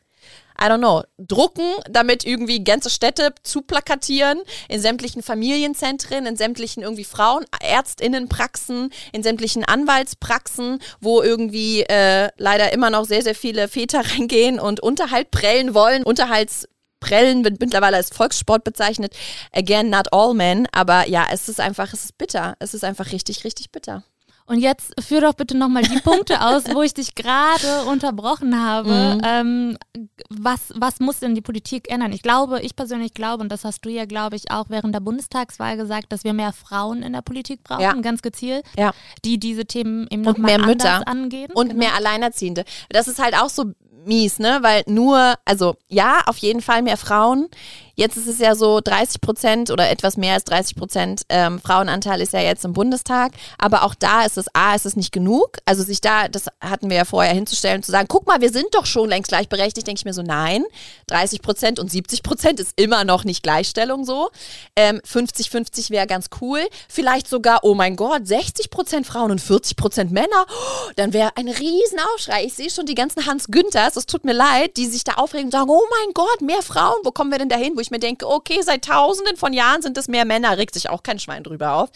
Speaker 2: I don't know, drucken, damit irgendwie ganze Städte zu plakatieren, in sämtlichen Familienzentren, in sämtlichen irgendwie Frauenärztinnenpraxen, in sämtlichen Anwaltspraxen, wo irgendwie äh, leider immer noch sehr, sehr viele Väter reingehen und Unterhalt prellen wollen. Unterhaltsprellen wird mittlerweile als Volkssport bezeichnet. Again, not all men, aber ja, es ist einfach, es ist bitter. Es ist einfach richtig, richtig bitter.
Speaker 1: Und jetzt führ doch bitte nochmal die Punkte aus, wo ich dich gerade unterbrochen habe. Mhm. Ähm, was, was muss denn die Politik ändern? Ich glaube, ich persönlich glaube, und das hast du ja, glaube ich, auch während der Bundestagswahl gesagt, dass wir mehr Frauen in der Politik brauchen, ja. ganz gezielt,
Speaker 2: ja.
Speaker 1: die diese Themen eben noch und mehr Mütter angehen.
Speaker 2: Und genau. mehr Alleinerziehende. Das ist halt auch so mies, ne? Weil nur, also ja, auf jeden Fall mehr Frauen. Jetzt ist es ja so 30 Prozent oder etwas mehr als 30 Prozent ähm, Frauenanteil ist ja jetzt im Bundestag. Aber auch da ist es, A, ist es nicht genug. Also sich da, das hatten wir ja vorher hinzustellen, zu sagen, guck mal, wir sind doch schon längst gleichberechtigt, denke ich mir so, nein, 30 Prozent und 70 Prozent ist immer noch nicht Gleichstellung so. Ähm, 50-50 wäre ganz cool. Vielleicht sogar, oh mein Gott, 60 Prozent Frauen und 40 Prozent Männer. Oh, dann wäre ein Riesenaufschrei. Ich sehe schon die ganzen Hans Günthers, es tut mir leid, die sich da aufregen und sagen, oh mein Gott, mehr Frauen, wo kommen wir denn dahin? Wo ich mir denke, okay, seit tausenden von Jahren sind es mehr Männer, regt sich auch kein Schwein drüber auf.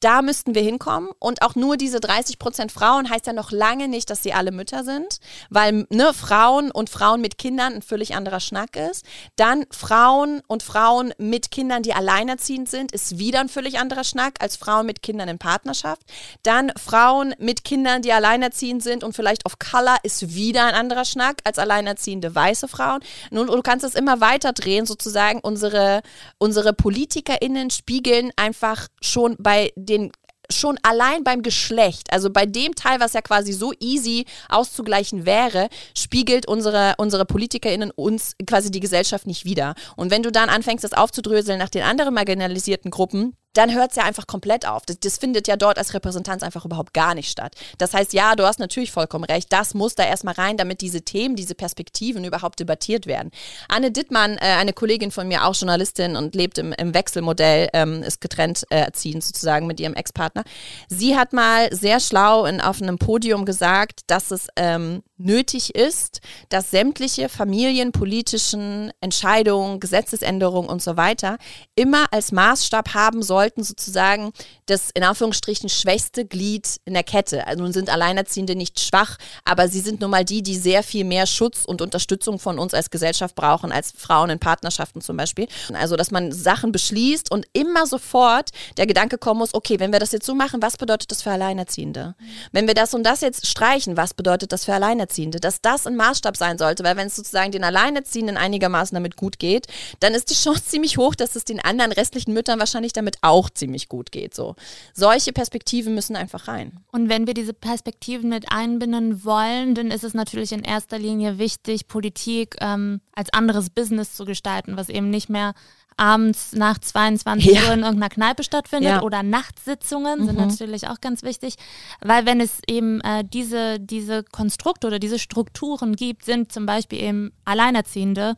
Speaker 2: Da müssten wir hinkommen und auch nur diese 30 Prozent Frauen heißt ja noch lange nicht, dass sie alle Mütter sind, weil ne, Frauen und Frauen mit Kindern ein völlig anderer Schnack ist. Dann Frauen und Frauen mit Kindern, die alleinerziehend sind, ist wieder ein völlig anderer Schnack als Frauen mit Kindern in Partnerschaft. Dann Frauen mit Kindern, die alleinerziehend sind und vielleicht auf Color ist wieder ein anderer Schnack als alleinerziehende weiße Frauen. Nun, du kannst es immer weiter drehen, sozusagen. Unsere, unsere PolitikerInnen spiegeln einfach schon bei den schon allein beim Geschlecht, also bei dem Teil, was ja quasi so easy auszugleichen wäre, spiegelt unsere, unsere PolitikerInnen uns quasi die Gesellschaft nicht wieder. Und wenn du dann anfängst, das aufzudröseln nach den anderen marginalisierten Gruppen, dann hört es ja einfach komplett auf. Das, das, findet ja dort als Repräsentanz einfach überhaupt gar nicht statt. Das heißt, ja, du hast natürlich vollkommen recht, das muss da erstmal rein, damit diese Themen, diese Perspektiven überhaupt debattiert werden. Anne Dittmann, äh, eine Kollegin von mir, auch Journalistin und lebt im, im Wechselmodell, ähm, ist getrennt äh, erziehend sozusagen mit ihrem Ex-Partner. Sie hat mal sehr schlau in, auf einem Podium gesagt, dass es ähm, nötig ist, dass sämtliche familienpolitischen Entscheidungen, Gesetzesänderungen und so weiter immer als Maßstab haben sollten, sozusagen das in Anführungsstrichen schwächste Glied in der Kette. Also nun sind Alleinerziehende nicht schwach, aber sie sind nun mal die, die sehr viel mehr Schutz und Unterstützung von uns als Gesellschaft brauchen, als Frauen in Partnerschaften zum Beispiel. Also, dass man Sachen beschließt und immer sofort der Gedanke kommen muss, okay, wenn wir das jetzt so machen, was bedeutet das für Alleinerziehende? Wenn wir das und das jetzt streichen, was bedeutet das für Alleinerziehende? Alleinerziehende, dass das ein Maßstab sein sollte, weil wenn es sozusagen den Alleinerziehenden einigermaßen damit gut geht, dann ist die Chance ziemlich hoch, dass es den anderen restlichen Müttern wahrscheinlich damit auch ziemlich gut geht. So. Solche Perspektiven müssen einfach rein.
Speaker 1: Und wenn wir diese Perspektiven mit einbinden wollen, dann ist es natürlich in erster Linie wichtig, Politik ähm, als anderes Business zu gestalten, was eben nicht mehr abends nach 22 ja. Uhr in irgendeiner Kneipe stattfindet ja. oder Nachtsitzungen mhm. sind natürlich auch ganz wichtig, weil wenn es eben äh, diese, diese Konstrukte oder diese Strukturen gibt, sind zum Beispiel eben Alleinerziehende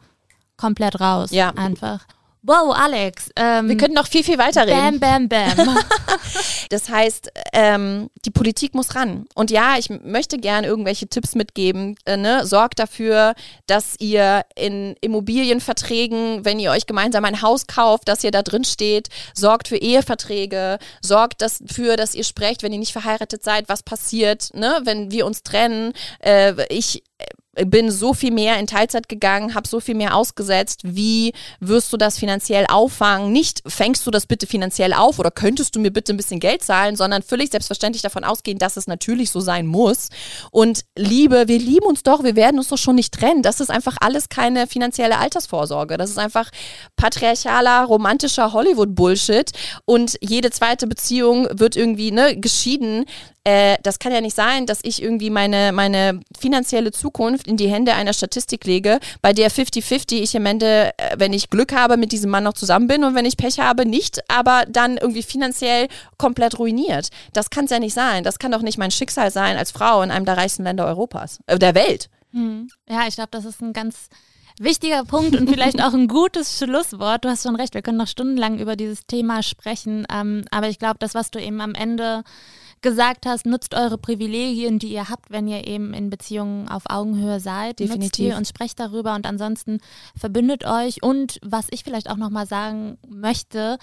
Speaker 1: komplett raus. Ja. Einfach. Wow, Alex.
Speaker 2: Ähm, Wir könnten noch viel, viel weiterreden.
Speaker 1: Bam, bam, bam.
Speaker 2: das heißt, ähm, die Politik muss ran. Und ja, ich möchte gerne irgendwelche Tipps mitgeben. Äh, ne? Sorgt dafür, dass ihr in Immobilienverträgen, wenn ihr euch gemeinsam ein Haus kauft, dass ihr da drin steht. Sorgt für Eheverträge. Sorgt dafür, dass ihr sprecht, wenn ihr nicht verheiratet seid, was passiert, ne? wenn wir uns trennen. Äh, ich bin so viel mehr in Teilzeit gegangen, habe so viel mehr ausgesetzt. Wie wirst du das finanziell auffangen? Nicht fängst du das bitte finanziell auf oder könntest du mir bitte ein bisschen Geld zahlen, sondern völlig selbstverständlich davon ausgehen, dass es natürlich so sein muss. Und Liebe, wir lieben uns doch, wir werden uns doch schon nicht trennen. Das ist einfach alles keine finanzielle Altersvorsorge. Das ist einfach patriarchaler, romantischer Hollywood-Bullshit. Und jede zweite Beziehung wird irgendwie ne, geschieden äh, das kann ja nicht sein, dass ich irgendwie meine, meine finanzielle Zukunft in die Hände einer Statistik lege, bei der 50-50 ich am Ende, äh, wenn ich Glück habe, mit diesem Mann noch zusammen bin und wenn ich Pech habe, nicht, aber dann irgendwie finanziell komplett ruiniert. Das kann es ja nicht sein. Das kann doch nicht mein Schicksal sein als Frau in einem der reichsten Länder Europas, äh, der Welt.
Speaker 1: Hm. Ja, ich glaube, das ist ein ganz wichtiger Punkt und vielleicht auch ein gutes Schlusswort. Du hast schon recht, wir können noch stundenlang über dieses Thema sprechen. Ähm, aber ich glaube, das, was du eben am Ende gesagt hast, nutzt eure Privilegien, die ihr habt, wenn ihr eben in Beziehungen auf Augenhöhe seid.
Speaker 2: Definitiv.
Speaker 1: und sprecht darüber und ansonsten verbündet euch. Und was ich vielleicht auch nochmal sagen möchte,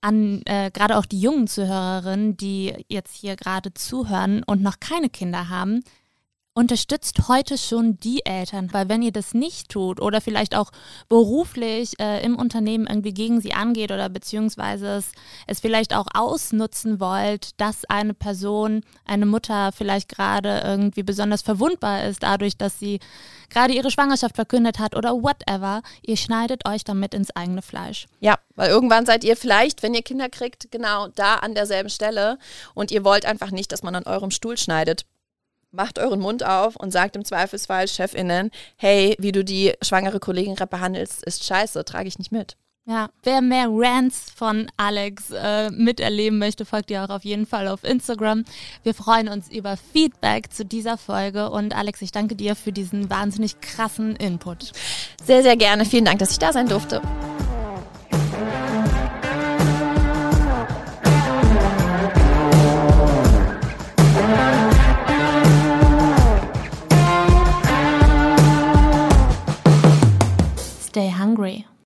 Speaker 1: an äh, gerade auch die jungen Zuhörerinnen, die jetzt hier gerade zuhören und noch keine Kinder haben, unterstützt heute schon die Eltern, weil wenn ihr das nicht tut oder vielleicht auch beruflich äh, im Unternehmen irgendwie gegen sie angeht oder beziehungsweise es, es vielleicht auch ausnutzen wollt, dass eine Person, eine Mutter vielleicht gerade irgendwie besonders verwundbar ist dadurch, dass sie gerade ihre Schwangerschaft verkündet hat oder whatever, ihr schneidet euch damit ins eigene Fleisch.
Speaker 2: Ja, weil irgendwann seid ihr vielleicht, wenn ihr Kinder kriegt, genau da an derselben Stelle und ihr wollt einfach nicht, dass man an eurem Stuhl schneidet macht euren Mund auf und sagt im Zweifelsfall Chefinnen, hey, wie du die schwangere Kollegin behandelst, ist scheiße, trage ich nicht mit.
Speaker 1: Ja, wer mehr Rants von Alex äh, miterleben möchte, folgt ihr auch auf jeden Fall auf Instagram. Wir freuen uns über Feedback zu dieser Folge und Alex, ich danke dir für diesen wahnsinnig krassen Input.
Speaker 2: Sehr, sehr gerne. Vielen Dank, dass ich da sein durfte. hungry.